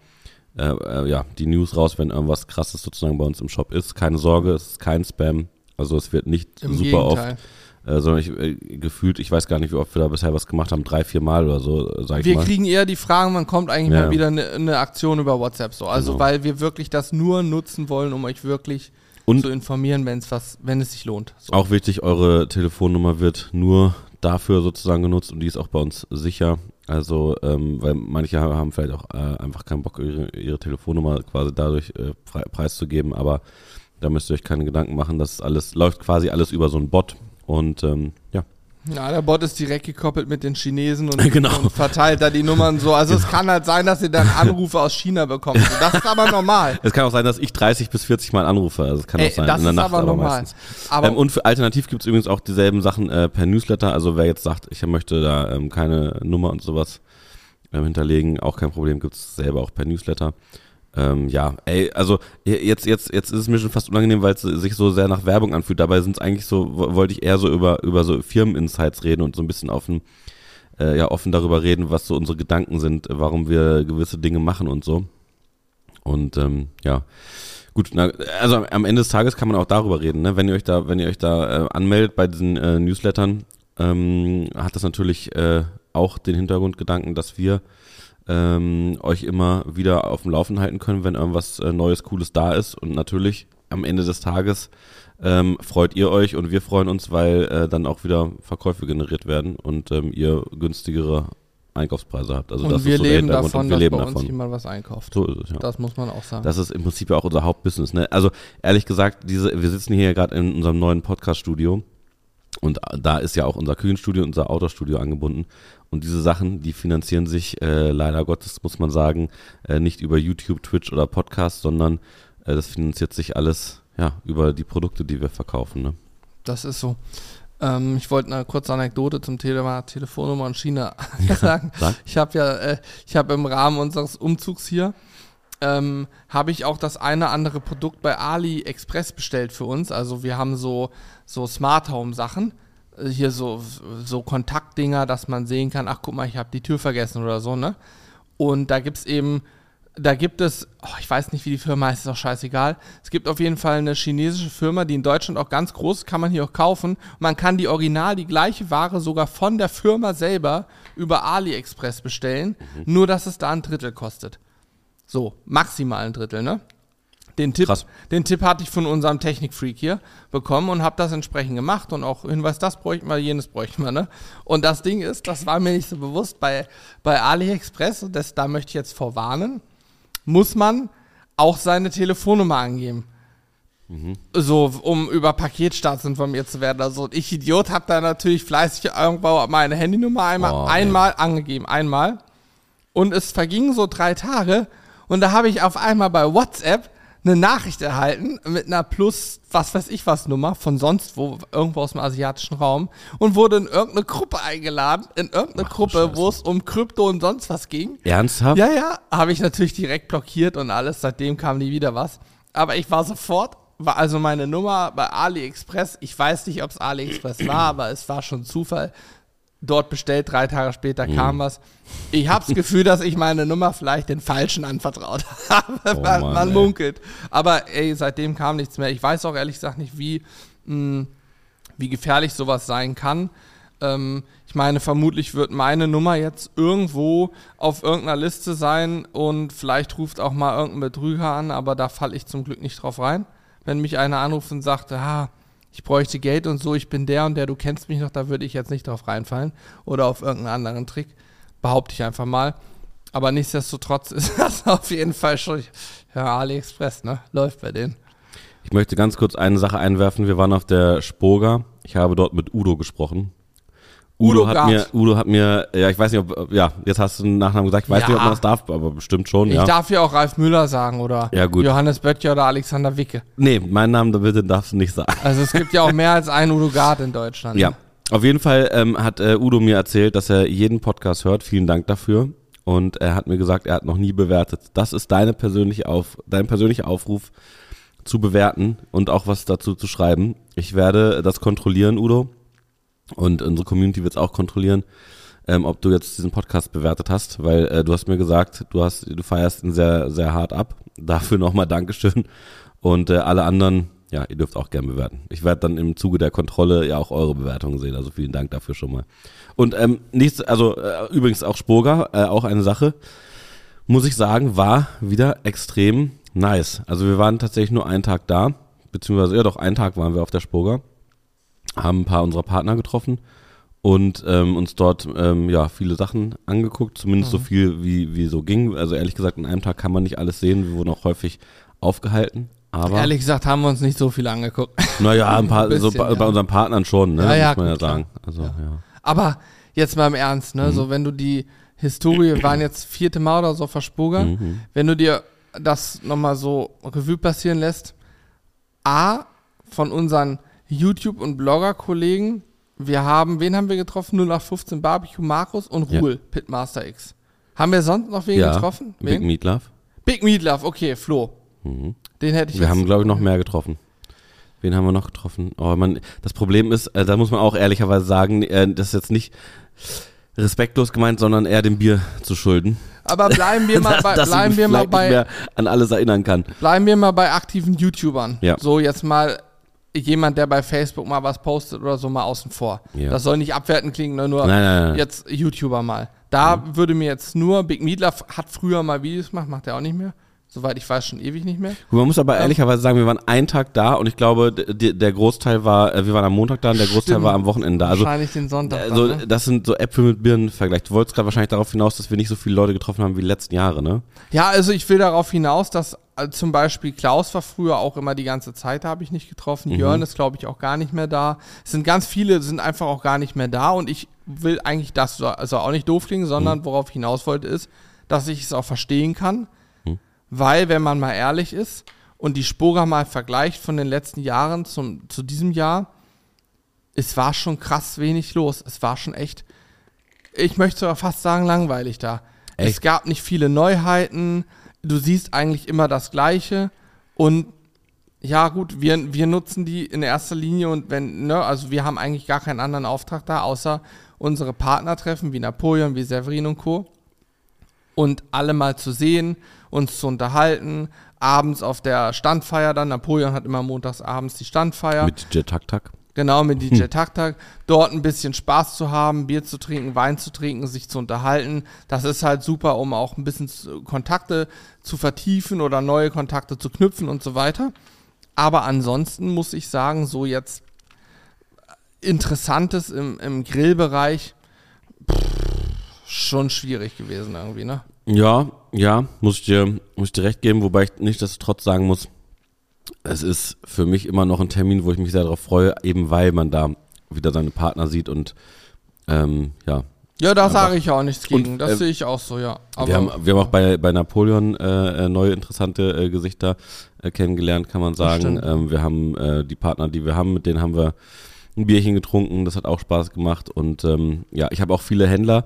äh, äh, ja, die News raus, wenn irgendwas krasses sozusagen bei uns im Shop ist. Keine Sorge, es ist kein Spam. Also es wird nicht Im super Gegenteil. oft, äh, sondern ich, äh, gefühlt, ich weiß gar nicht, wie oft wir da bisher was gemacht haben, drei, vier Mal oder so, äh, sag ich Wir mal. kriegen eher die Fragen, wann kommt eigentlich Ja. mal wieder eine, eine Aktion über WhatsApp so. Also Genau. weil wir wirklich das nur nutzen wollen, um euch wirklich Und- zu informieren, wenn es was, wenn es sich lohnt. So. Auch wichtig, eure Telefonnummer wird nur dafür sozusagen genutzt und die ist auch bei uns sicher. Also, ähm, weil manche haben vielleicht auch äh, einfach keinen Bock, ihre, ihre Telefonnummer quasi dadurch äh, preiszugeben, aber da müsst ihr euch keine Gedanken machen, das alles läuft quasi alles über so einen Bot und ähm, ja. Ja, der Bot ist direkt gekoppelt mit den Chinesen und, Genau. und verteilt da die Nummern so. Also es kann halt sein, dass ihr dann Anrufe aus China bekommt. Das ist aber normal. Es kann auch sein, dass ich 30 bis 40 Mal anrufe. Also es kann Ey, auch sein das in der ist Nacht, aber normal. Aber ähm, und für alternativ gibt es übrigens auch dieselben Sachen äh, per Newsletter. Also wer jetzt sagt, ich möchte da ähm, keine Nummer und sowas ähm, hinterlegen, auch kein Problem, gibt es selber auch per Newsletter. Ähm, ja, ey, also jetzt, jetzt, jetzt ist es mir schon fast unangenehm, weil es sich so sehr nach Werbung anfühlt. Dabei sind es eigentlich so, wo- wollte ich eher so über, über so Firmeninsights reden und so ein bisschen offen, äh, ja, offen darüber reden, was so unsere Gedanken sind, warum wir gewisse Dinge machen und so. Und ähm, ja, gut, na, also am Ende des Tages kann man auch darüber reden, ne? Wenn ihr euch da, wenn ihr euch da äh, anmeldet bei diesen äh, Newslettern, ähm, hat das natürlich äh, auch den Hintergrundgedanken, dass wir ähm, euch immer wieder auf dem Laufen halten können, wenn irgendwas äh, Neues, Cooles da ist. Und natürlich am Ende des Tages ähm, freut ihr euch und wir freuen uns, weil äh, dann auch wieder Verkäufe generiert werden und ähm, ihr günstigere Einkaufspreise habt. Also das und wir ist so leben davon, und wir dass leben bei uns davon. jemand was einkauft. So ist es, ja. Das muss man auch sagen. Das ist im Prinzip ja auch unser Hauptbusiness. Ne? Also ehrlich gesagt, diese, wir sitzen hier ja gerade in unserem neuen Podcast-Studio und da ist ja auch unser Küchenstudio, unser Outdoor-Studio angebunden. Und diese Sachen, die finanzieren sich äh, leider Gottes, muss man sagen, äh, nicht über YouTube, Twitch oder Podcast, sondern äh, das finanziert sich alles ja über die Produkte, die wir verkaufen. Ne? Das ist so. Ähm, ich wollte eine kurze Anekdote zum Thema Telefonnummer in China sagen. Sag. Ich habe ja, äh, ich habe im Rahmen unseres Umzugs hier, ähm, habe ich auch das eine andere Produkt bei AliExpress bestellt für uns. Also wir haben so, so Smart Home Sachen. Hier so, so Kontaktdinger, dass man sehen kann, ach guck mal, ich habe die Tür vergessen oder so, ne? Und da gibt's eben, da gibt es, oh, ich weiß nicht, wie die Firma heißt, ist auch scheißegal. Es gibt auf jeden Fall eine chinesische Firma, die in Deutschland auch ganz groß ist, kann man hier auch kaufen. Man kann die original, die gleiche Ware sogar von der Firma selber über AliExpress bestellen, nur dass es da ein Drittel kostet. So, maximal ein Drittel, ne? Den Tipp, Krass. den Tipp hatte ich von unserem Technikfreak hier bekommen und habe das entsprechend gemacht und auch Hinweis, das bräuchten wir, jenes bräuchten wir, ne? Und das Ding ist, das war mir nicht so bewusst bei, bei AliExpress und das, da möchte ich jetzt vorwarnen, muss man auch seine Telefonnummer angeben. So, um über Paketstarts informiert zu werden. Also ich Idiot habe da natürlich fleißig irgendwo meine Handynummer einmal, Oh, einmal angegeben, einmal. Und es vergingen so drei Tage und da habe ich auf einmal bei WhatsApp eine Nachricht erhalten mit einer Plus, was weiß ich was Nummer von sonst wo, irgendwo aus dem asiatischen Raum und wurde in irgendeine Gruppe eingeladen, in irgendeine Ach Gruppe, wo es um Krypto und sonst was ging. Ernsthaft? Ja, ja, habe ich natürlich direkt blockiert und alles. Seitdem kam nie wieder was. Aber ich war sofort, war also meine Nummer bei AliExpress. Ich weiß nicht, ob es AliExpress war, aber es war schon Zufall. Dort bestellt, drei Tage später Mhm. kam was. Ich habe das Gefühl, dass ich meine Nummer vielleicht den Falschen anvertraut habe. Oh man, Mann, man munkelt. Aber ey, seitdem kam nichts mehr. Ich weiß auch ehrlich gesagt nicht, wie, mh, wie gefährlich sowas sein kann. Ähm, ich meine, vermutlich wird meine Nummer jetzt irgendwo auf irgendeiner Liste sein und vielleicht ruft auch mal irgendein Betrüger an, aber da falle ich zum Glück nicht drauf rein. Wenn mich einer anruft und sagt, ah, ich bräuchte Geld und so, ich bin der und der, du kennst mich noch, da würde ich jetzt nicht drauf reinfallen oder auf irgendeinen anderen Trick, behaupte ich einfach mal. Aber nichtsdestotrotz ist das auf jeden Fall schon, ja, AliExpress, ne, läuft bei denen. Ich möchte ganz kurz eine Sache einwerfen. Wir waren auf der Spoga. Ich habe dort mit Udo gesprochen. Udo, Udo hat Gart. mir, Udo hat mir, ja, ich weiß nicht, ob, ja, jetzt hast du einen Nachnamen gesagt. Ich weiß Ja. nicht, ob man das darf, aber bestimmt schon, Ich ja. darf ja auch Ralf Müller sagen oder Ja, gut. Johannes Böttcher oder Alexander Wicke. Nee, meinen Namen da bitte darfst du nicht sagen. Also es gibt ja auch mehr als einen Udo Gard in Deutschland. Ja, auf jeden Fall ähm, hat äh, Udo mir erzählt, dass er jeden Podcast hört. Vielen Dank dafür. Und er hat mir gesagt, er hat noch nie bewertet. Das ist deine persönliche Auf, dein persönlicher Aufruf zu bewerten und auch was dazu zu schreiben. Ich werde das kontrollieren, Udo. Und unsere Community wird es auch kontrollieren, ähm, ob du jetzt diesen Podcast bewertet hast, weil äh, du hast mir gesagt, du hast, du feierst ihn sehr, sehr hart ab. Dafür nochmal Dankeschön. Und äh, alle anderen, ja, ihr dürft auch gern bewerten. Ich werde dann im Zuge der Kontrolle ja auch eure Bewertungen sehen. Also vielen Dank dafür schon mal. Und ähm, nichts, also äh, übrigens auch Spoga, äh, auch eine Sache, muss ich sagen, war wieder extrem nice. Also wir waren tatsächlich nur einen Tag da, beziehungsweise ja doch einen Tag waren wir auf der Spoga, haben ein paar unserer Partner getroffen und ähm, uns dort ähm, ja viele Sachen angeguckt, zumindest Mhm. so viel wie, wie so ging. Also ehrlich gesagt, in einem Tag kann man nicht alles sehen. Wir wurden auch häufig aufgehalten. Aber Ehrlich gesagt haben wir uns nicht so viel angeguckt. naja, ein paar, Ein bisschen, so bei, ja. bei unseren Partnern schon, ne? Ja, ja, muss man ja gut, klar. sagen. Also ja. Aber jetzt mal im Ernst, Mhm. ne? So, wenn du die Historie, wir waren jetzt vierte Mal oder so auf Mhm. wenn du dir das nochmal so Revue passieren lässt, A, von unseren YouTube- und Blogger-Kollegen, wir haben, wen haben wir getroffen? 0815 Barbecue Markus und Ja. Ruhl, Pitmaster X. Haben wir sonst noch wen ja. getroffen? Big Wen? Meat Love. Big Meatloaf, okay, Flo. Den hätte ich Wir haben, glaube ich, noch mehr getroffen. Wen haben wir noch getroffen? Oh, man, das Problem ist, äh, da muss man auch ehrlicherweise sagen, äh, das ist jetzt nicht respektlos gemeint, sondern eher dem Bier zu schulden. Aber bleiben wir mal bei, dass bleiben mich wir mal bei, an alles erinnern kann. Bleiben wir mal bei aktiven YouTubern. Ja. So, jetzt mal jemand, der bei Facebook mal was postet oder so, mal außen vor. Ja. Das soll nicht abwertend klingen, ne, nur Nein, nein, nein. jetzt YouTuber mal. Da würde mir jetzt nur, Big Meatloaf hat früher mal Videos gemacht, macht er auch nicht mehr. Soweit ich weiß, schon ewig nicht mehr. Gut, Man muss aber ehrlicherweise sagen, wir waren einen Tag da und ich glaube, der Großteil war, äh, wir waren am Montag da und der Großteil Stimmt. war am Wochenende da. Also, Wahrscheinlich den Sonntag. also dann, ne? das sind so Äpfel mit Birnen vergleicht. Du wolltest gerade wahrscheinlich darauf hinaus, dass wir nicht so viele Leute getroffen haben wie die letzten Jahre, ne? Ja, also ich will darauf hinaus, dass äh, zum Beispiel Klaus war früher auch immer die ganze Zeit, da habe ich nicht getroffen. Mhm. Jörn ist, glaube ich, auch gar nicht mehr da. Es sind ganz viele, sind einfach auch gar nicht mehr da und ich will eigentlich das, so- also auch nicht doof klingen, Mhm. sondern worauf ich hinaus wollte, ist, dass ich es auch verstehen kann, Mhm. weil, wenn man mal ehrlich ist und die Spoga mal vergleicht von den letzten Jahren zum, zu diesem Jahr, es war schon krass wenig los. Es war schon echt, ich möchte sogar fast sagen, langweilig da. Es Echt? gab nicht viele Neuheiten. Du siehst eigentlich immer das Gleiche. Und ja, gut, wir, wir nutzen die in erster Linie und wenn, ne, also wir haben eigentlich gar keinen anderen Auftrag da, außer unsere Partnertreffen wie Napoleon, wie Severin und Co. Und alle mal zu sehen, uns zu unterhalten, abends auf der Standfeier dann. Napoleon hat immer montags abends die Standfeier. Mit DJ Tak. Genau, mit DJ Tak Tak. Dort ein bisschen Spaß zu haben, Bier zu trinken, Wein zu trinken, sich zu unterhalten. Das ist halt super, um auch ein bisschen Kontakte zu vertiefen oder neue Kontakte zu knüpfen und so weiter. Aber ansonsten muss ich sagen, so jetzt Interessantes im, im Grillbereich pff, schon schwierig gewesen irgendwie, ne? Ja, ja, muss ich dir, muss ich dir recht geben, wobei ich nichtsdestotrotz sagen muss, es ist für mich immer noch ein Termin, wo ich mich sehr darauf freue, eben weil man da wieder seine Partner sieht und ähm, ja. Ja, da sage ich auch nichts gegen. Und, das äh, sehe ich auch so, ja. Aber wir, haben, wir haben auch bei, bei Napoleon äh, äh, neue interessante äh, Gesichter äh, kennengelernt, kann man sagen. Ähm, wir haben äh, die Partner, die wir haben, mit denen haben wir ein Bierchen getrunken, das hat auch Spaß gemacht und ähm, ja, ich habe auch viele Händler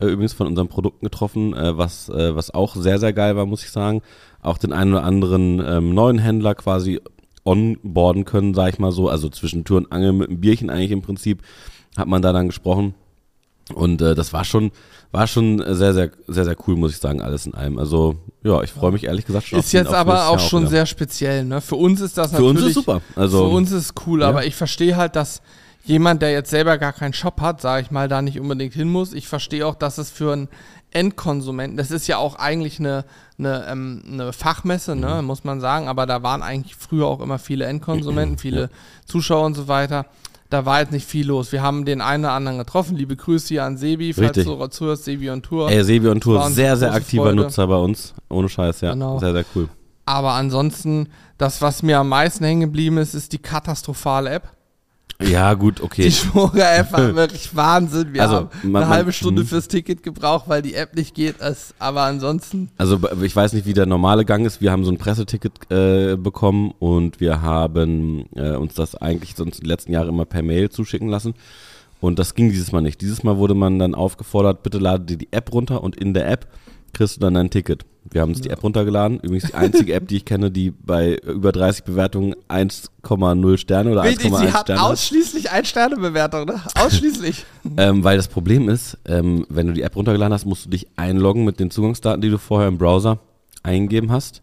äh, übrigens von unseren Produkten getroffen, äh, was, äh, was auch sehr, sehr geil war, muss ich sagen. Auch den einen oder anderen ähm, neuen Händler quasi onboarden können, sag ich mal so, also zwischen Tür und Angel mit einem Bierchen eigentlich im Prinzip, hat man da dann gesprochen. Und äh, das war schon, war schon sehr, sehr, sehr, sehr cool, muss ich sagen, alles in allem. Also, ja, ich freue mich ehrlich gesagt schon ist auf jetzt aber auch Jahr schon wieder. sehr speziell, ne? Für uns ist das Für natürlich. uns ist super. Also, Für uns ist es cool, ja. aber ich verstehe halt, dass jemand, der jetzt selber gar keinen Shop hat, sage ich mal, da nicht unbedingt hin muss. Ich verstehe auch, dass es für einen Endkonsumenten, das ist ja auch eigentlich eine, eine, ähm, eine Fachmesse, ne, Mhm. muss man sagen, aber da waren eigentlich früher auch immer viele Endkonsumenten, viele Zuschauer und so weiter. Da war jetzt nicht viel los. Wir haben den einen oder anderen getroffen. Liebe Grüße hier an Sebi, falls Richtig. du zuhörst, Sebi on Tour. ey, Sebi und Tour, sehr, sehr aktiver Freude. Nutzer bei uns. Ohne Scheiß, ja. Genau. Sehr, sehr cool. Aber ansonsten, das, was mir am meisten hängen geblieben ist, ist die katastrophale App. Ja, gut, okay. Die Schmorer-App war wirklich Wahnsinn. Wir Also, haben eine man- halbe Stunde mhm. fürs Ticket gebraucht, weil die App nicht geht. Aber ansonsten, Also ich weiß nicht, wie der normale Gang ist. Wir haben so ein Presseticket äh, bekommen und wir haben äh, uns das eigentlich sonst die letzten Jahre immer per Mail zuschicken lassen. Und das ging dieses Mal nicht. Dieses Mal wurde man dann aufgefordert, bitte lade dir die App runter und in der App kriegst du dann dein Ticket. Wir haben uns die App runtergeladen. Übrigens die einzige App, die ich kenne, die bei über 30 Bewertungen 1,0 Sterne oder Richtig, 1,1 sie hat Sterne hat. ausschließlich Ein-Sterne-Bewertung, ne? Ausschließlich. Ähm, weil das Problem ist, ähm, wenn du die App runtergeladen hast, musst du dich einloggen mit den Zugangsdaten, die du vorher im Browser eingegeben hast.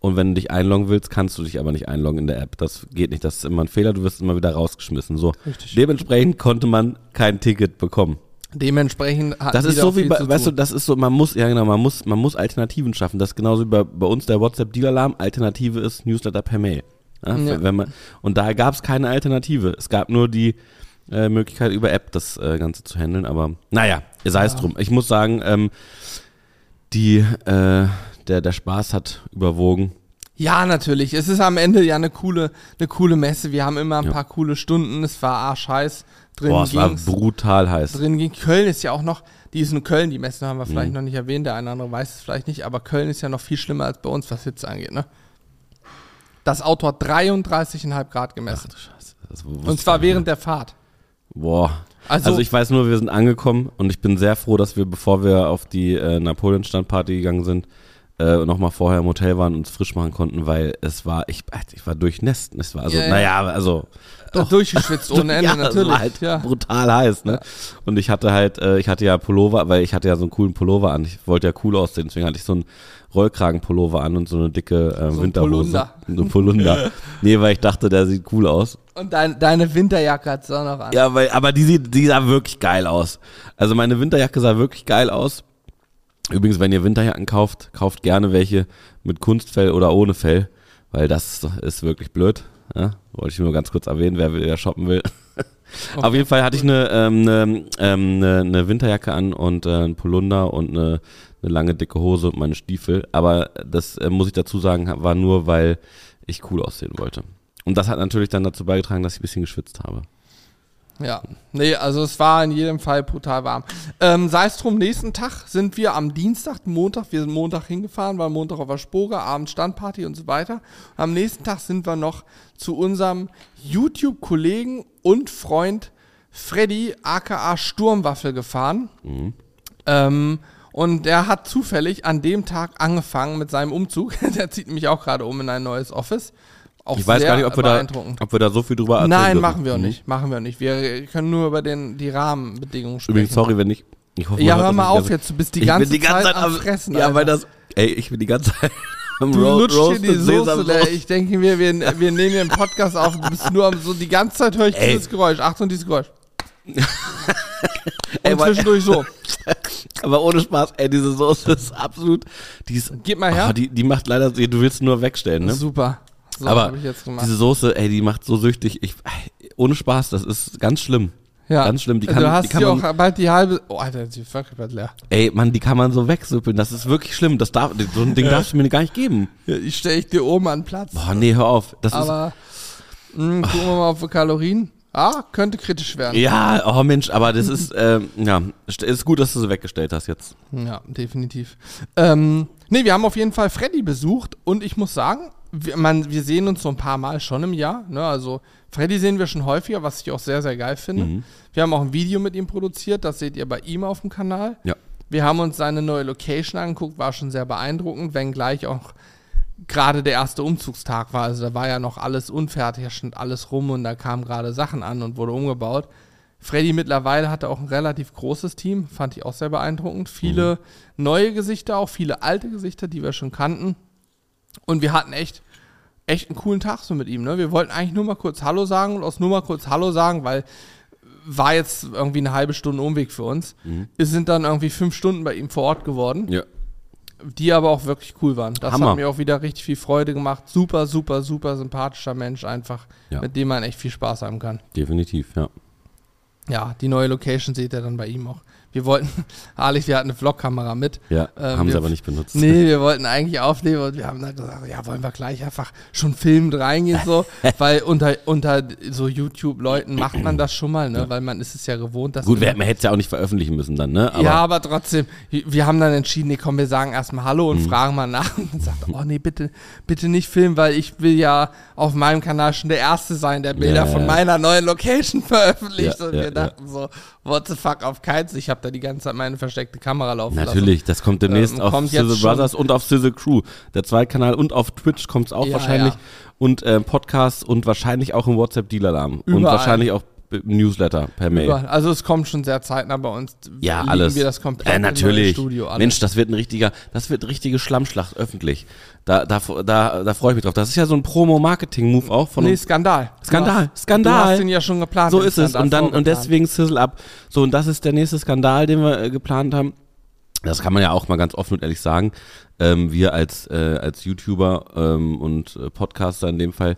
Und wenn du dich einloggen willst, kannst du dich aber nicht einloggen in der App. Das geht nicht, das ist immer ein Fehler, du wirst immer wieder rausgeschmissen. So. Richtig. Dementsprechend konnte man kein Ticket bekommen. Dementsprechend hat Das ist so wie bei, weißt du, das ist so, man muss, ja genau, man muss, man muss Alternativen schaffen. Das ist genauso wie bei, bei uns der WhatsApp-Deal-Alarm. Alternative ist Newsletter per Mail. Ja, Ja. Wenn man, und da gab es keine Alternative. Es gab nur die, äh, Möglichkeit, über App das äh, Ganze zu handeln. Aber naja, sei es drum. Ich muss sagen, ähm, die, äh, der, der Spaß hat überwogen. Ja, natürlich. Es ist am Ende ja eine coole, eine coole Messe. Wir haben immer ein Ja. paar coole Stunden. Es war arschheiß. Drin Boah, es war brutal heiß. drin ging. Köln ist ja auch noch, die ist in Köln, die Messe haben wir Mhm. vielleicht noch nicht erwähnt, der eine oder andere weiß es vielleicht nicht, aber Köln ist ja noch viel schlimmer als bei uns, was Hitze angeht, ne? Das Auto hat 33,5 Grad gemessen. Scheiße, das wusste Und zwar während der Fahrt. Boah. Also- Also, ich weiß nur, wir sind angekommen und ich bin sehr froh, dass wir, bevor wir auf die äh, Napoleon-Standparty gegangen sind, äh, nochmal vorher im Hotel waren und uns frisch machen konnten, weil es war, ich, ich war durchnässt. Es war also, ja. naja, also Doch. Durchgeschwitzt ohne Ende, ja, natürlich. war halt ja. brutal heiß, ne? Und ich hatte halt, äh, ich hatte ja Pullover, weil ich hatte ja so einen coolen Pullover an. Ich wollte ja cool aussehen, deswegen hatte ich so einen Rollkragenpullover an und so eine dicke äh, So ein Winterhose. Polunder. So ein Polunder. nee, weil ich dachte, der sieht cool aus. Und dein, deine Winterjacke hat es auch noch an. Ja, weil, aber die, sieht, die sah wirklich geil aus. Also meine Winterjacke sah wirklich geil aus. Übrigens, wenn ihr Winterjacken kauft, kauft gerne welche mit Kunstfell oder ohne Fell, weil das ist wirklich blöd. Ja, wollte ich nur ganz kurz erwähnen, wer, wer shoppen will. Auf jeden Fall hatte ich eine, ähm, eine, ähm, eine, eine Winterjacke an und äh, ein Polunder und eine, eine lange dicke Hose und meine Stiefel. Aber das äh, muss ich dazu sagen, war nur, weil ich cool aussehen wollte. Und das hat natürlich dann dazu beigetragen, dass ich ein bisschen geschwitzt habe. Ja, nee, also es war in jedem Fall brutal warm. Ähm, sei es drum, nächsten Tag sind wir am Dienstag, Montag, wir sind Montag hingefahren, weil Montag auf der Spoga, Abend Standparty und so weiter. Am nächsten Tag sind wir noch zu unserem YouTube-Kollegen und Freund Freddy aka Sturmwaffel gefahren. Ähm, und der hat zufällig an dem Tag angefangen mit seinem Umzug. der zieht mich auch gerade um in ein neues Office. Auch Ich weiß sehr gar nicht, ob wir, da, ob wir da so viel drüber erzählen Nein, dürfen. machen wir auch Mhm. nicht. Machen wir auch nicht. Wir können nur über den, die Rahmenbedingungen sprechen. Übrigens, sorry, wenn ich. ich hoffe, Ja, hör mal auf jetzt. Du bist die ganze, die ganze Zeit, Zeit am Fressen. Ja, Alter. weil das. Ey, ich bin die ganze Zeit am Du Ro- lutscht hier die Soße. Leer. Ich denke mir, wir, wir nehmen hier einen Podcast auf. Du bist nur am, so die ganze Zeit höre ich Ey. dieses Geräusch. Achtung, dieses Geräusch. Ey, Und zwischendurch so. Aber ohne Spaß, ey, diese Soße ist absolut. Die ist. Gib mal her. Oh, die, die macht leider. Du willst nur wegstellen, ne? Super. So Aber diese Soße, ey, die macht so süchtig. Ich, ohne Spaß, das ist ganz schlimm. ja. ganz schlimm. Die kann, du hast die kann man, auch bald die halbe. Oh, Alter, die wirklich bald leer. ey, Mann, die kann man so wegsüppeln. Das ist wirklich schlimm. Das darf, so ein Ding darfst du mir gar nicht geben. Ja, Ich stelle ich dir oben an Platz. Boah, nee, hör auf. Das ist, Aber mh, gucken wir mal auf die Kalorien. Ah, könnte kritisch werden. Ja, oh Mensch, aber das ist, ähm, ja, st- ist gut, dass du sie weggestellt hast jetzt. Ja, definitiv. Ähm, nee, wir haben auf jeden Fall Freddy besucht und ich muss sagen, wir, man, wir sehen uns so ein paar Mal schon im Jahr. Ne? Also Freddy sehen wir schon häufiger, was ich auch sehr, sehr geil finde. Mhm. Wir haben auch ein Video mit ihm produziert, das seht ihr bei ihm auf dem Kanal. Ja. Wir haben uns seine neue Location angeguckt, war schon sehr beeindruckend, wenngleich auch gerade der erste Umzugstag war. Also da war ja noch alles unfertig, stand alles rum und da kamen gerade Sachen an und wurde umgebaut. Freddy mittlerweile hatte auch ein relativ großes Team, fand ich auch sehr beeindruckend. Viele neue Gesichter, auch viele alte Gesichter, die wir schon kannten. Und wir hatten echt, echt einen coolen Tag so mit ihm. Ne? Wir wollten eigentlich nur mal kurz Hallo sagen und aus nur mal kurz Hallo sagen, weil war jetzt irgendwie eine halbe Stunde Umweg für uns. Wir sind dann irgendwie fünf Stunden bei ihm vor Ort geworden Ja. die aber auch wirklich cool waren. Das Hammer. hat mir auch wieder richtig viel Freude gemacht. Super, super, super sympathischer Mensch einfach, Ja. mit dem man echt viel Spaß haben kann. Definitiv, ja. Ja, die neue Location seht ihr dann bei ihm auch. Wir wollten, Alex, wir hatten eine Vlogkamera mit. Ja, Ähm, haben wir- sie aber nicht benutzt. Nee, wir wollten eigentlich aufnehmen und wir haben dann gesagt, ja, wollen wir gleich einfach schon filmend reingehen, so, weil unter, unter so YouTube-Leuten macht man das schon mal, ne, weil man ist es ja gewohnt, dass Gut, man- wer- man hätte es ja auch nicht veröffentlichen müssen dann, ne? Aber ja, aber trotzdem, wir haben dann entschieden, nee, komm, wir sagen erstmal Hallo Mhm. und fragen mal nach. Und dann sagt, oh nee, bitte, bitte nicht filmen, weil ich will ja auf meinem Kanal schon der Erste sein, der Bilder Ja, von ja. meiner neuen Location veröffentlicht. Ja, und ja, wir dachten so, what the fuck, auf Fall. Ich habe da die ganze Zeit meine versteckte Kamera laufen Natürlich, das kommt demnächst Ähm, auf kommt Sizzle Brothers und auf Sizzle Crew, der Zweitkanal und auf Twitch kommt es auch Ja, wahrscheinlich. ja. und äh, Podcasts und wahrscheinlich auch im WhatsApp Deal-Alarm und wahrscheinlich auch Newsletter per. Mail. Also es kommt schon sehr zeitnah bei uns. Ja, alles. wir das komplett äh, natürlich. Studio. Mensch, das wird ein richtiger, das wird eine richtige Schlammschlacht öffentlich. Da, da, da, da freue ich mich drauf. Das ist ja so ein Promo-Marketing-Move auch von Nee, uns. Skandal. Skandal, Du hast, Skandal. Du hast den ja schon geplant. So ist es. Und dann und deswegen Sizzle ab. So, und das ist der nächste Skandal, den wir äh, geplant haben. Das kann man ja auch mal ganz offen und ehrlich sagen. Ähm, wir als, äh, als YouTuber ähm, und äh, Podcaster in dem Fall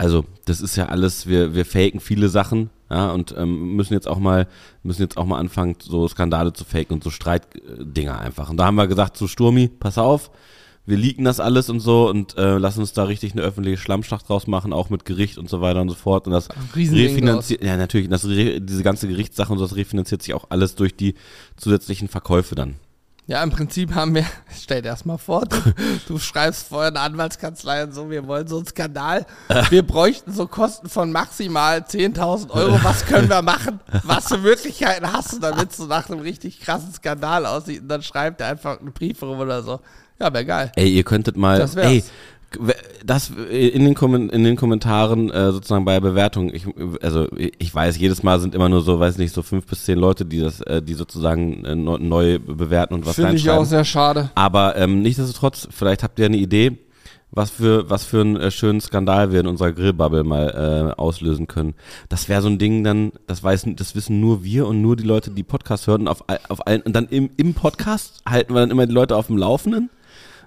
also das ist ja alles, wir, wir faken viele Sachen, ja, und ähm, müssen jetzt auch mal, müssen jetzt auch mal anfangen, so Skandale zu faken und so Streitdinger einfach. Und da haben wir gesagt, so Sturmi, pass auf, wir leaken das alles und so und äh, lassen uns da richtig eine öffentliche Schlammschlacht draus machen, auch mit Gericht und so weiter und so fort. Und das refinanziert, ja natürlich, das re diese ganze Gerichtssache und so, das refinanziert sich auch alles durch die zusätzlichen Verkäufe dann. Ja, im Prinzip haben wir, stell dir das mal vor, du, du schreibst vorher eine Anwaltskanzlei und so, wir wollen so einen Skandal. Wir bräuchten so Kosten von maximal 10.000 Euro. Was können wir machen? Was für Möglichkeiten hast du, damit es so nach einem richtig krassen Skandal aussieht? Und dann schreibt er einfach einen Brief rum oder so. Ja, wäre geil. Ey, ihr könntet mal, Das wär's. ey, das in den, Kommen- in den Kommentaren äh, sozusagen bei der Bewertung, ich, also ich weiß, jedes Mal sind immer nur so, weiß nicht, so fünf bis zehn Leute, die das, äh, die sozusagen äh, neu- bewerten und was Finde ich auch sehr schade. Aber ähm, nichtsdestotrotz, vielleicht habt ihr eine Idee, was für, was für einen äh, schönen Skandal wir in unserer Grillbubble mal äh, auslösen können. Das wäre so ein Ding dann, das weiß, das wissen nur wir und nur die Leute, die Podcast hören auf, auf allen, und dann im, im Podcast halten wir dann immer die Leute auf dem Laufenden.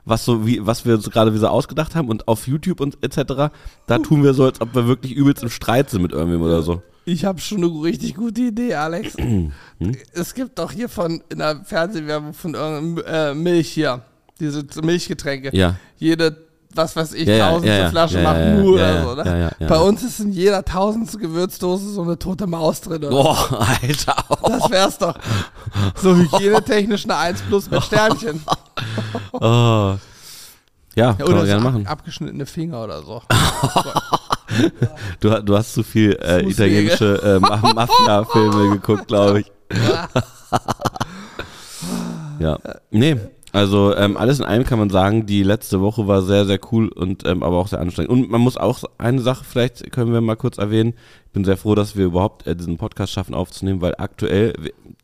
Was so wie, was wir so gerade wieder ausgedacht haben und auf YouTube und etc. Da tun wir so, als ob wir wirklich übelst im Streit sind mit irgendwem oder so. Ich habe schon eine richtig gute Idee, Alex. es gibt doch hier von in der Fernsehwerbung von irgendeinem äh, Milch hier, diese Milchgetränke. Ja. Jede, was weiß ich, Ja, tausendste ja, ja. Flasche Ja, Mu ja, oder so, ne? Bei uns ist in jeder tausendste Gewürzdose so eine tote Maus drin. Oder? Boah, Alter. Das wär's doch. So hygienetechnisch eine 1 plus mit Sternchen. Oh. Ja, kann Oder gerne ab, machen. abgeschnittene Finger oder so. Du, du hast zu viel äh, italienische äh, Ma- Mafia-Filme geguckt, glaube ich. ja. Nee, also ähm, alles in allem kann man sagen, die letzte Woche war sehr, sehr cool und ähm, aber auch sehr anstrengend. Und man muss auch eine Sache, vielleicht können wir mal kurz erwähnen. Ich bin sehr froh, dass wir überhaupt äh, diesen Podcast schaffen aufzunehmen, weil aktuell,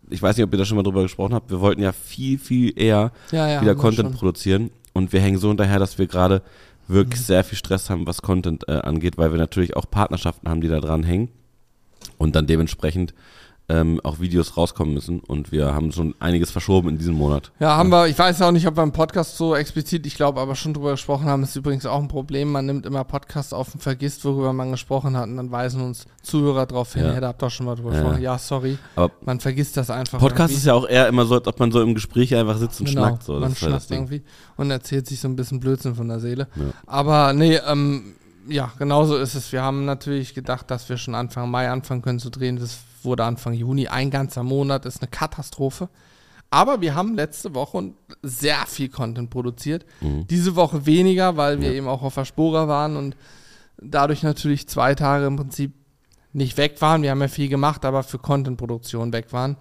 ich weiß nicht, ob ihr da schon mal drüber gesprochen habt, wir wollten ja viel, viel eher Ja, ja. wieder Content produzieren und wir hängen so hinterher, dass wir gerade Mhm. wirklich sehr viel Stress haben, was Content äh, angeht, weil wir natürlich auch Partnerschaften haben, die da dran hängen und dann dementsprechend ähm, auch Videos rauskommen müssen und wir haben schon einiges verschoben in diesem Monat. Ja, haben wir, ich weiß auch nicht, ob wir im Podcast so explizit, ich glaube, aber schon drüber gesprochen haben, ist übrigens auch ein Problem. Man nimmt immer Podcasts auf und vergisst, worüber man gesprochen hat und dann weisen uns Zuhörer darauf hin, Ja. ja. da habt ihr schon mal drüber gesprochen. Ja, sorry. Aber Man vergisst das einfach. Podcast irgendwie. ist ja auch eher immer so, als ob man so im Gespräch einfach sitzt und Genau, schnackt. So. man halt schnackt irgendwie und erzählt sich so ein bisschen Blödsinn von der Seele. Ja. Aber nee, ähm, ja, genauso ist es. Wir haben natürlich gedacht, dass wir schon Anfang Mai anfangen können zu drehen. Das wurde Anfang Juni. Ein ganzer Monat ist eine Katastrophe. Aber wir haben letzte Woche sehr viel Content produziert. Mhm. Diese Woche weniger, weil wir Ja. eben auch auf der Spora waren und dadurch natürlich zwei Tage im Prinzip nicht weg waren. Wir haben ja viel gemacht, aber für Content-Produktion weg waren.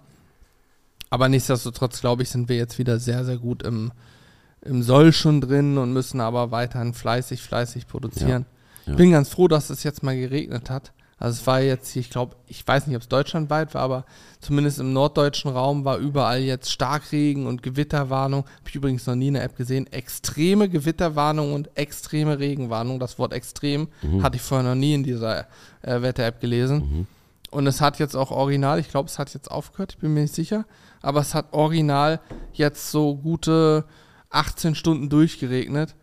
Aber nichtsdestotrotz, glaube ich, sind wir jetzt wieder sehr, sehr gut im, im Soll schon drin und müssen aber weiterhin fleißig, fleißig produzieren. Ja. Ich bin ganz froh, dass es jetzt mal geregnet hat. Also es war jetzt hier, ich glaube, ich weiß nicht, ob es deutschlandweit war, aber zumindest im norddeutschen Raum war überall jetzt Starkregen und Gewitterwarnung. Habe ich übrigens noch nie in der App gesehen. Extreme Gewitterwarnung und extreme Regenwarnung. Das Wort extrem hatte ich vorher noch nie in dieser äh, Wetter-App gelesen. Und es hat jetzt auch original, ich glaube, es hat jetzt aufgehört, ich bin mir nicht sicher, aber es hat original jetzt so gute 18 Stunden durchgeregnet.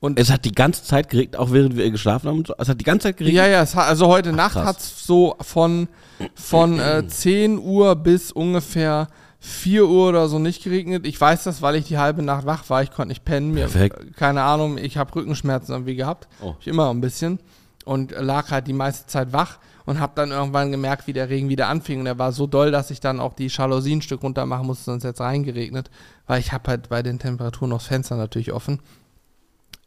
Und Es hat die ganze Zeit geregnet, auch während wir geschlafen haben. und so. Es hat die ganze Zeit geregnet. ja, ja, hat, also heute Nacht krass. hat es so von, von äh, 10 Uhr bis ungefähr 4 Uhr oder so nicht geregnet. Ich weiß das, weil ich die halbe Nacht wach war. Ich konnte nicht pennen. Mir, Perfekt. Keine Ahnung, ich habe Rückenschmerzen irgendwie gehabt. Oh. Ich immer ein bisschen. Und lag halt die meiste Zeit wach und habe dann irgendwann gemerkt, wie der Regen wieder anfing. Und er war so doll, dass ich dann auch die Jalousien ein Stück runter machen musste, sonst jetzt reingeregnet. Weil ich habe halt bei den Temperaturen noch das Fenster natürlich offen.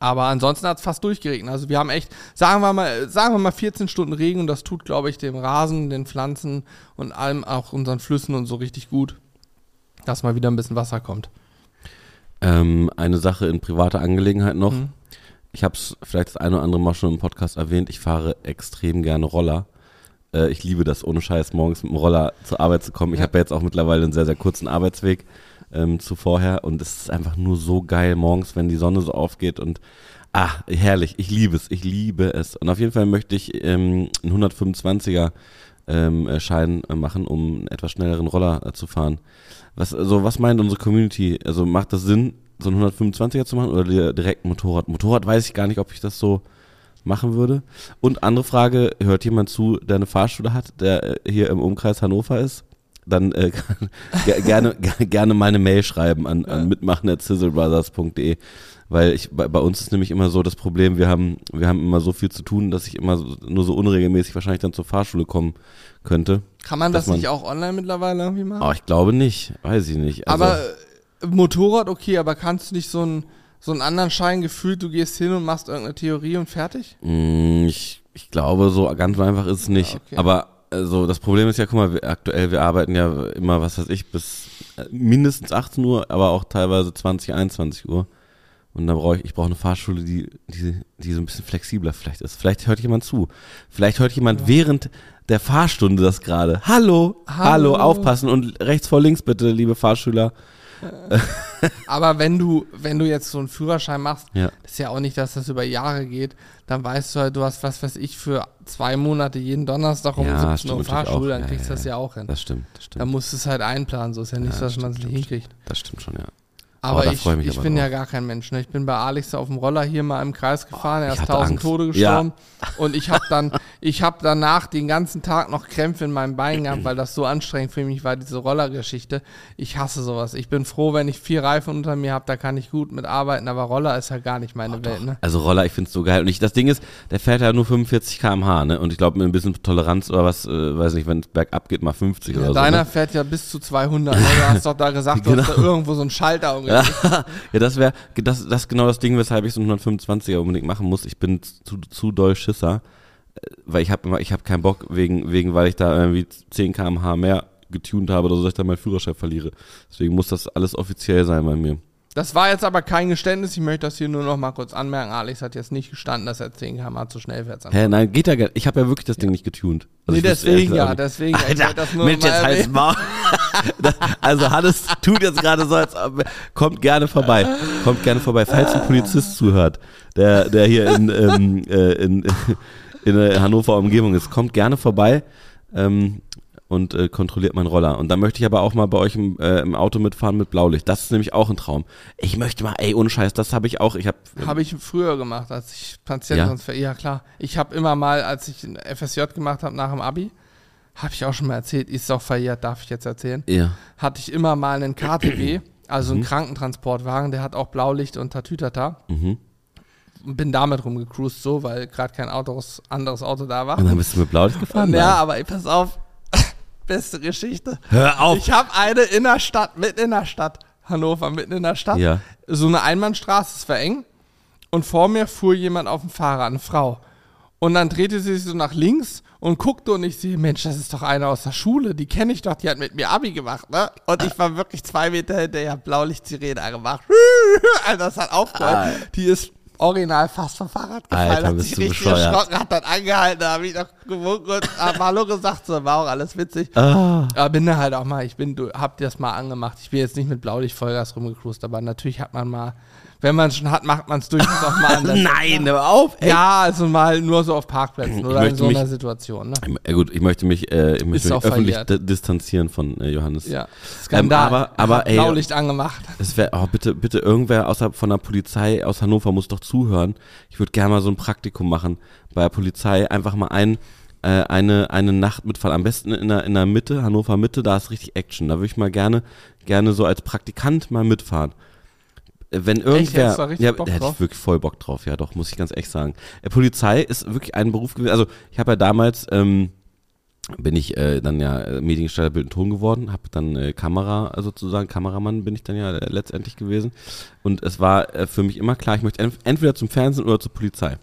Aber ansonsten hat es fast durchgeregnet. Also wir haben echt, sagen wir mal, sagen wir mal 14 Stunden Regen und das tut, glaube ich, dem Rasen, den Pflanzen und allem auch unseren Flüssen und so richtig gut, dass mal wieder ein bisschen Wasser kommt. Ähm, eine Sache in privater Angelegenheit noch. Mhm. Ich habe es vielleicht das eine oder andere Mal schon im Podcast erwähnt. Ich fahre extrem gerne Roller. Äh, ich liebe das, ohne Scheiß morgens mit dem Roller zur Arbeit zu kommen. Ich habe ja jetzt auch mittlerweile einen sehr, sehr kurzen Arbeitsweg ähm, zu vorher. Und es ist einfach nur so geil morgens, wenn die Sonne so aufgeht. Und ah, herrlich. Ich liebe es. Ich liebe es. Und auf jeden Fall möchte ich ähm, einen 125er ähm, äh, Schein äh, machen, um einen etwas schnelleren Roller äh, zu fahren. Was, also, was meint unsere Community? Also macht das Sinn, so einen 125er zu machen oder di- direkt ein Motorrad? Motorrad weiß ich gar nicht, ob ich das so, machen würde. Und andere Frage, hört jemand zu, der eine Fahrschule hat, der äh, hier im Umkreis Hannover ist? Dann äh, gerne, gerne mal eine Mail schreiben an, an mitmachen.sizzlebrothers.de. Weil ich, bei, bei uns ist nämlich immer so das Problem, wir haben, wir haben immer so viel zu tun, dass ich immer so, nur so unregelmäßig wahrscheinlich dann zur Fahrschule kommen könnte. Kann man das man- nicht auch online mittlerweile irgendwie machen? Aber ich glaube nicht, weiß ich nicht. Also, aber äh, Motorrad okay, aber kannst du nicht so einen, so einen anderen Schein gefühlt, du gehst hin und machst irgendeine Theorie und fertig? mh, ich, ich glaube, so ganz einfach ist es nicht. Ja, okay. Aber also das Problem ist ja, guck mal, wir, aktuell, wir arbeiten ja immer, was weiß ich, bis äh, mindestens 18 Uhr, aber auch teilweise 20, 21 Uhr. Und da brauche ich, ich brauche eine Fahrschule, die, die, die so ein bisschen flexibler vielleicht ist. Vielleicht hört jemand zu. Vielleicht hört jemand während der Fahrstunde das gerade. Hallo, hallo, Hallo. aufpassen und rechts vor links bitte, liebe Fahrschüler. Aber wenn du, wenn du jetzt so einen Führerschein machst, Ja. ist ja auch nicht, dass das über Jahre geht, dann weißt du halt, du hast, was weiß ich, für zwei Monate jeden Donnerstag um Ja, 17 Uhr Fahrschule, dann kriegst du ja, das ja auch hin. Das stimmt, das Da stimmt. musst du es halt einplanen, so ist ja nicht, so, dass man es nicht hinkriegt. Das stimmt schon, ja. Aber da ich, ich ich bin drauf. ja gar kein Mensch. Ne? Ich bin bei Alex auf dem Roller hier mal im Kreis gefahren. er ich ist 1000 Angst. Tode Ja. gestorben. Und ich habe dann, ich habe danach den ganzen Tag noch Krämpfe in meinem Bein gehabt, weil das so anstrengend für mich war, diese Rollergeschichte. Ich hasse sowas. Ich bin froh, wenn ich vier Reifen unter mir habe, da kann ich gut mit arbeiten. Aber Roller ist halt gar nicht meine Welt. Ne? Also Roller, ich find's so geil. Und ich, das Ding ist, der fährt ja nur 45 km/h, ne? Und ich glaube, mit ein bisschen Toleranz oder was, äh, weiß nicht, wenn es bergab geht, mal 50 Ja, oder deiner so. Ne? fährt ja bis zu 200. Ne? Du hast doch da gesagt, du hast da Genau. irgendwo so einen Schalter. umgelegt. Ja, das wäre, das, das ist genau das Ding, weshalb ich so einen 125er unbedingt machen muss. Ich bin zu, zu doll Schisser, äh, weil ich habe immer, ich habe keinen Bock, wegen, wegen, weil ich da irgendwie 10 km/h mehr getuned habe oder so, dass ich dann meinen Führerschein verliere. Deswegen muss das alles offiziell sein bei mir. Das war jetzt aber kein Geständnis. Ich möchte das hier nur noch mal kurz anmerken. Alex hat jetzt nicht gestanden, dass er 10 km zu schnell fährt. Hä, nein, geht ja gar Ich habe ja wirklich das Ding nicht getuned. Also Nee, deswegen ehrlich ja, nicht. deswegen. Ich Alter, das nur Mensch, mal jetzt halt's erwähnen. Das- also Hannes tut jetzt gerade so, als ob, kommt gerne vorbei. Kommt gerne vorbei. Falls ein Polizist zuhört, der, der hier in, ähm, äh, in, in der Hannover Umgebung ist, kommt gerne vorbei ähm, und äh, kontrolliert meinen Roller. Und dann möchte ich aber auch mal bei euch im, äh, im Auto mitfahren mit Blaulicht. Das ist nämlich auch ein Traum. Ich möchte mal, ey, ohne Scheiß, das habe ich auch. Ich habe Habe ich früher gemacht, als ich Patienten Ja? Ja, klar. Ich habe immer mal, als ich ein FSJ gemacht habe nach dem Abi, habe ich auch schon mal erzählt, ist auch verjährt, darf ich jetzt erzählen, ja. hatte ich immer mal einen KTW, also Mhm. einen Krankentransportwagen, der hat auch Blaulicht und Tatütata. Mhm. Und bin damit rumgecruised so, weil gerade kein Autos, anderes Auto da war. Und dann bist du mit Blaulicht gefahren? ja, aber ey, pass auf. Beste Geschichte. Hör auf. Ich habe eine in der Stadt, mitten in der Stadt, Hannover, mitten in der Stadt. Ja. So eine Einbahnstraße, es war eng. Und vor mir fuhr jemand auf dem Fahrrad, eine Frau. Und dann drehte sie sich so nach links und guckte und ich sehe, Mensch, das ist doch eine aus der Schule, die kenne ich doch, die hat mit mir Abi gemacht, ne? Und ich war wirklich zwei Meter hinterher, Blaulicht-Sirene angemacht. Also das hat aufgehört. Die ist original fast vom Fahrrad gefallen, Alter, hat sich richtig bescheuert. erschrocken, hat dann angehalten, da habe ich noch gewunken und hab Hallo gesagt, so war auch alles witzig. Ah. Aber bin da halt auch mal, ich bin, du hab dir das mal angemacht. Ich bin jetzt nicht mit Blaulicht Vollgas rumgecruised, aber natürlich hat man mal, wenn man es schon hat, macht man es durchaus auch mal anders. Nein, hör auf. Ey. Ja, also mal nur so auf Parkplätzen oder in so einer mich- Situation. Ne? Ja, gut, ich möchte mich, äh, ich möchte mich öffentlich distanzieren von äh, Johannes. Ja, Skandal. Ähm, aber- aber, ey- Blaulicht angemacht. Es wäre, oh, bitte, bitte, irgendwer außerhalb von der Polizei aus Hannover muss doch zuhören. Ich würde gerne mal so ein Praktikum machen bei der Polizei. Einfach mal ein, äh, eine, eine Nacht mitfahren. Am besten in der, in der Mitte, Hannover Mitte, da ist richtig Action. Da würde ich mal gerne, gerne so als Praktikant mal mitfahren. Wenn irgendwer, richtig ja, da hätte ich wirklich voll Bock drauf, ja doch, muss ich ganz echt sagen. Äh, Polizei ist wirklich ein Beruf gewesen, also ich habe ja damals, ähm, bin ich äh, dann ja äh, Mediengestalter Bild und Ton geworden, habe dann äh, Kamera sozusagen, Kameramann bin ich dann ja äh, letztendlich gewesen. Und es war äh, für mich immer klar, ich möchte ent entweder zum Fernsehen oder zur Polizei.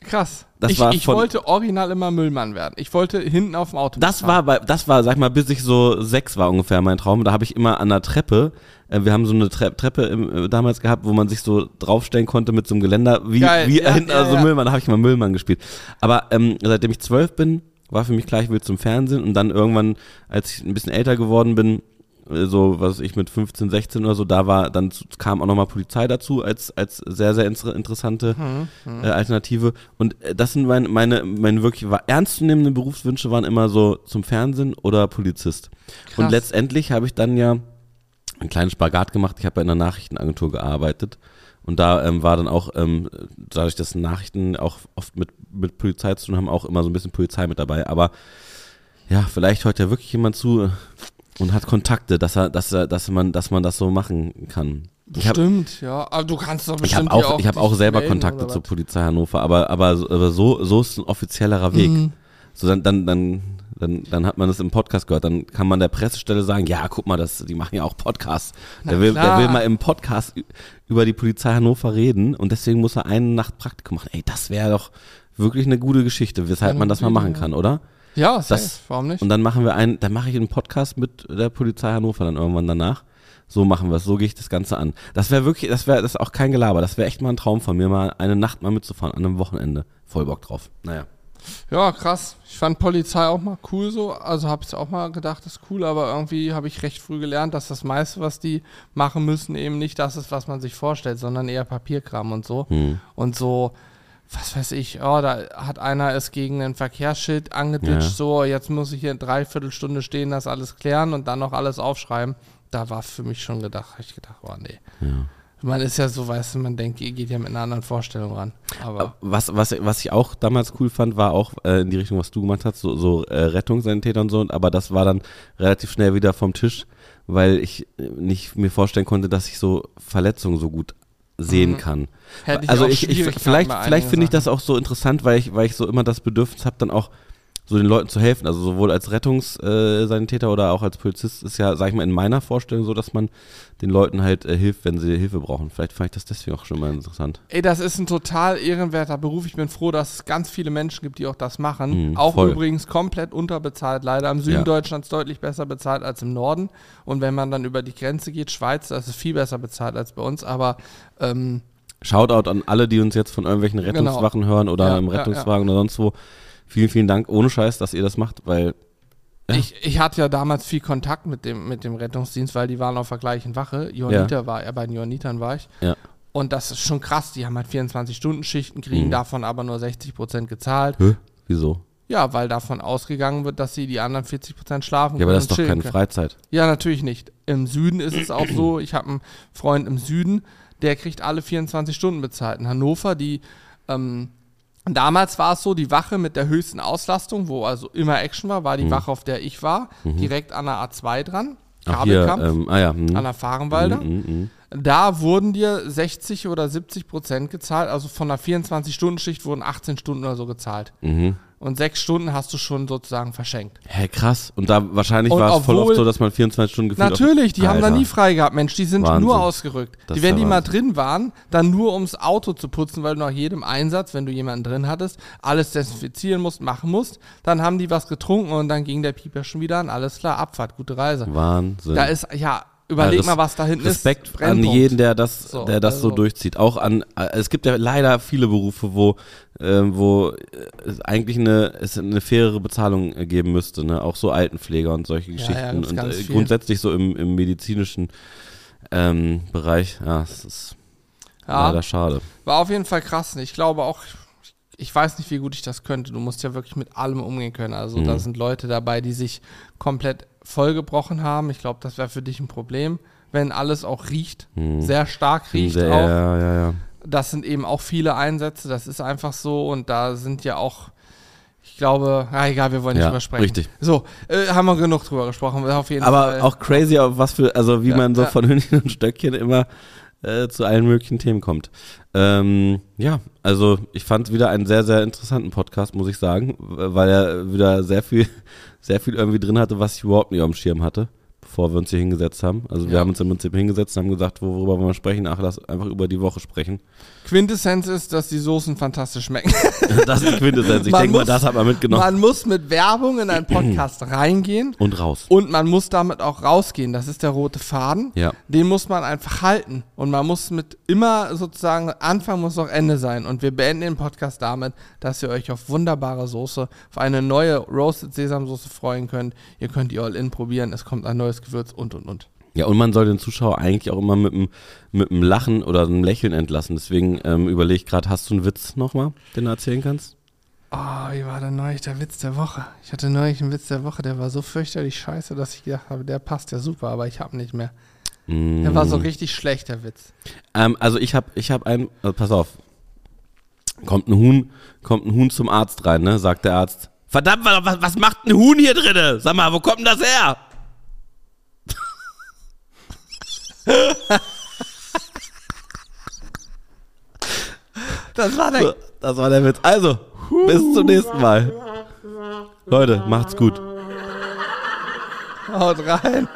Krass. Das ich war ich von- wollte original immer Müllmann werden. Ich wollte hinten auf dem Auto Das war, bei, das war, sag ich mal, bis ich so sechs war ungefähr mein Traum. Da habe ich immer an der Treppe, äh, wir haben so eine Tre Treppe im, äh, damals gehabt, wo man sich so draufstellen konnte mit so einem Geländer, wie, Geil, wie ja, hinten, ja, also ja. Müllmann, da habe ich mal Müllmann gespielt. Aber ähm, seitdem ich zwölf bin, war für mich klar, ich will zum Fernsehen und dann irgendwann, als ich ein bisschen älter geworden bin, so was ich mit 15, 16 oder so, da war, dann kam auch nochmal Polizei dazu als, als sehr, sehr inter interessante Mhm, äh, Alternative. Und äh, das sind meine, meine, meine wirklich ernstzunehmenden Berufswünsche waren immer so zum Fernsehen oder Polizist. Und Krass. letztendlich habe ich dann ja einen kleinen Spagat gemacht. Ich habe ja in einer Nachrichtenagentur gearbeitet. Und da ähm, war dann auch, ähm, dadurch, dass Nachrichten auch oft mit, mit Polizei zu tun haben, auch immer so ein bisschen Polizei mit dabei. Aber ja, vielleicht hört ja wirklich jemand zu äh, und hat Kontakte, dass er, dass er, dass man, dass man das so machen kann. Ich hab- Bestimmt, ja. Aber du kannst doch Ich bestimmt habe hier auch, ich hab auch selber Kontakte zur? Polizei Hannover, aber, aber, so- aber so, so ist ein offiziellerer Weg. Mhm. So dann, dann, dann, dann, dann hat man das im Podcast gehört. Dann kann man der Pressestelle sagen, ja, guck mal, das, die machen ja auch Podcasts. Na Der will, der will mal im Podcast über die Polizei Hannover reden und deswegen muss er eine Nacht Praktikum machen. Ey, das wäre doch wirklich eine gute Geschichte, weshalb man das mal machen kann, oder? Ja, safe, Das- warum nicht? Und dann machen wir einen, dann mache ich einen Podcast mit der Polizei Hannover dann irgendwann danach. So machen wir es, so gehe ich das Ganze an. Das wäre wirklich, das wäre das ist auch kein Gelaber, das wäre echt mal ein Traum von mir, mal eine Nacht mal mitzufahren an einem Wochenende. Voll Bock drauf. Naja. Ja, krass. Ich fand Polizei auch mal cool so. Also habe ich auch mal gedacht, das ist cool, aber irgendwie habe ich recht früh gelernt, dass das meiste, was die machen müssen, eben nicht das ist, was man sich vorstellt, sondern eher Papierkram und so. Hm. Und so, was weiß ich, oh, da hat einer es gegen ein Verkehrsschild angeditscht, Ja. so, jetzt muss ich hier eine Dreiviertelstunde stehen, das alles klären und dann noch alles aufschreiben. Da war für mich schon gedacht, habe ich gedacht, oh nee. Ja. Man ist ja so, weißt du, man denkt, ihr geht ja mit einer anderen Vorstellung ran. Aber Was, was, was ich auch damals cool fand, war auch äh, in die Richtung, was du gemacht hast, so, so äh, Rettungssanitäter und so, aber das war dann relativ schnell wieder vom Tisch, weil ich äh, nicht mir vorstellen konnte, dass ich so Verletzungen so gut sehen Mhm. kann. hätte ich also ich, ich vielleicht, vielleicht finde ich das auch so interessant, weil ich, weil ich so immer das Bedürfnis habe, dann auch so den Leuten zu helfen. Also sowohl als Rettungssanitäter oder auch als Polizist ist ja, sag ich mal, in meiner Vorstellung so, dass man den Leuten halt äh, hilft, wenn sie Hilfe brauchen. Vielleicht fand ich das deswegen auch schon mal interessant. Ey, das ist ein total ehrenwerter Beruf. Ich bin froh, dass es ganz viele Menschen gibt, die auch das machen. Mhm, auch voll. übrigens komplett unterbezahlt. Leider im Süden Ja. Deutschlands deutlich besser bezahlt als im Norden. Und wenn man dann über die Grenze geht, Schweiz, das ist viel besser bezahlt als bei uns. Aber ähm, Shoutout an alle, die uns jetzt von irgendwelchen Rettungswachen hören oder Genau. Ja, im ja, Rettungswagen oder sonst wo. Vielen, vielen Dank. Ohne Scheiß, dass ihr das macht, weil Ja. ich, ich hatte ja damals viel Kontakt mit dem, mit dem Rettungsdienst, weil die waren auf der gleichen Wache. Johanniter war, ja, bei den Johannitern war ich. Ja. Und das ist schon krass. Die haben halt 24-Stunden-Schichten, kriegen Mhm. davon aber nur 60% gezahlt. Hä? Wieso? Ja, weil davon ausgegangen wird, dass sie die anderen 40% schlafen Ja, aber das ist doch keine können. Freizeit. Ja, natürlich nicht. Im Süden ist es auch so, ich habe einen Freund im Süden, der kriegt alle 24 Stunden bezahlt. In Hannover, die ähm, damals war es so, die Wache mit der höchsten Auslastung, wo also immer Action war, war die Mhm. Wache, auf der ich war, direkt an der A2 dran. Hier, Kabelkampf, ähm, ah ja. hm. an der Fahrenwalder. Mhm, mhm, mhm. Da wurden dir 60 oder 70 Prozent gezahlt, also von einer 24-Stunden-Schicht wurden 18 Stunden oder so gezahlt. Und sechs Stunden hast du schon sozusagen verschenkt. Hä, krass. Und da wahrscheinlich war es voll oft so, dass man 24 Stunden gefühlt Natürlich, die haben da Alter. nie frei gehabt, Mensch. Die sind Wahnsinn. nur ausgerückt. Das die, wenn die mal Wahnsinn. drin waren, dann nur ums Auto zu putzen, weil du nach jedem Einsatz, wenn du jemanden drin hattest, alles desinfizieren musst, machen musst. Dann haben die was getrunken und dann ging der Pieper schon wieder an. Alles klar, Abfahrt, gute Reise. Wahnsinn. Da ist, ja, überleg Ja, mal, was da hinten Respekt ist. an Brennpunkt. jeden, der das, So, der das so also- durchzieht. Auch an, es gibt ja leider viele Berufe, wo, äh, wo es eigentlich eine, es eine fairere Bezahlung geben müsste, ne? Auch so Altenpfleger und solche ja, Geschichten gibt's und äh, viel. grundsätzlich so im, im medizinischen ähm, Bereich. Ja, es ist Ja, leider schade. war auf jeden Fall krass. Ich glaube auch, ich weiß nicht, wie gut ich das könnte. Du musst ja wirklich mit allem umgehen können. Also Mhm. da sind Leute dabei, die sich komplett vollgebrochen haben. Ich glaube, das wäre für dich ein Problem, wenn alles auch riecht, Mhm. sehr stark riecht Sehr, auch. ja, ja, ja. Das sind eben auch viele Einsätze, das ist einfach so und da sind ja auch, ich glaube, ah, egal, wir wollen nicht Ja, drüber sprechen. richtig. So, äh, haben wir genug drüber gesprochen, auf jeden Aber Fall. auch crazy, was für, also wie Ja, man so ja. von Hühnchen und Stöckchen immer äh, zu allen möglichen Themen kommt. Ähm, ja, also ich fand wieder einen sehr, sehr interessanten Podcast, muss ich sagen, weil er wieder sehr viel, sehr viel irgendwie drin hatte, was ich überhaupt nicht auf dem Schirm hatte, bevor wir uns hier hingesetzt haben. Also wir Ja. haben uns im Prinzip hingesetzt und haben gesagt, worüber wollen wir sprechen? Ach, lass einfach über die Woche sprechen. Quintessenz ist, dass die Soßen fantastisch schmecken. Das ist die Quintessenz. Ich Man denke mal, das hat man mitgenommen. Man muss mit Werbung in einen Podcast reingehen und raus. und man muss damit auch rausgehen. Das ist der rote Faden. Ja. Den muss man einfach halten. Und man muss mit immer sozusagen, Anfang muss auch Ende sein. Und wir beenden den Podcast damit, dass ihr euch auf wunderbare Soße, auf eine neue Roasted Sesamsoße freuen könnt. Ihr könnt die All-In probieren. Es kommt ein neues Gewürz und und und. Ja, und man soll den Zuschauer eigentlich auch immer mit einem mit Lachen oder einem Lächeln entlassen. Deswegen ähm, überlege ich gerade, hast du einen Witz nochmal, den du erzählen kannst? Oh, wie war denn neulich der Witz der Woche? Ich hatte neulich einen Witz der Woche, der war so fürchterlich scheiße, dass ich gedacht habe, der passt ja super, aber ich habe nicht mehr. Mm. Der war so richtig schlecht, der Witz. Ähm, also ich habe ich hab einen, also äh, pass auf, kommt ein Huhn, kommt ein Huhn zum Arzt rein, ne? Sagt der Arzt, verdammt, was, was macht ein Huhn hier drinne? Sag mal, wo kommt denn das her? das war der, das war der Witz. Also, bis zum nächsten Mal. Leute, macht's gut. Haut rein.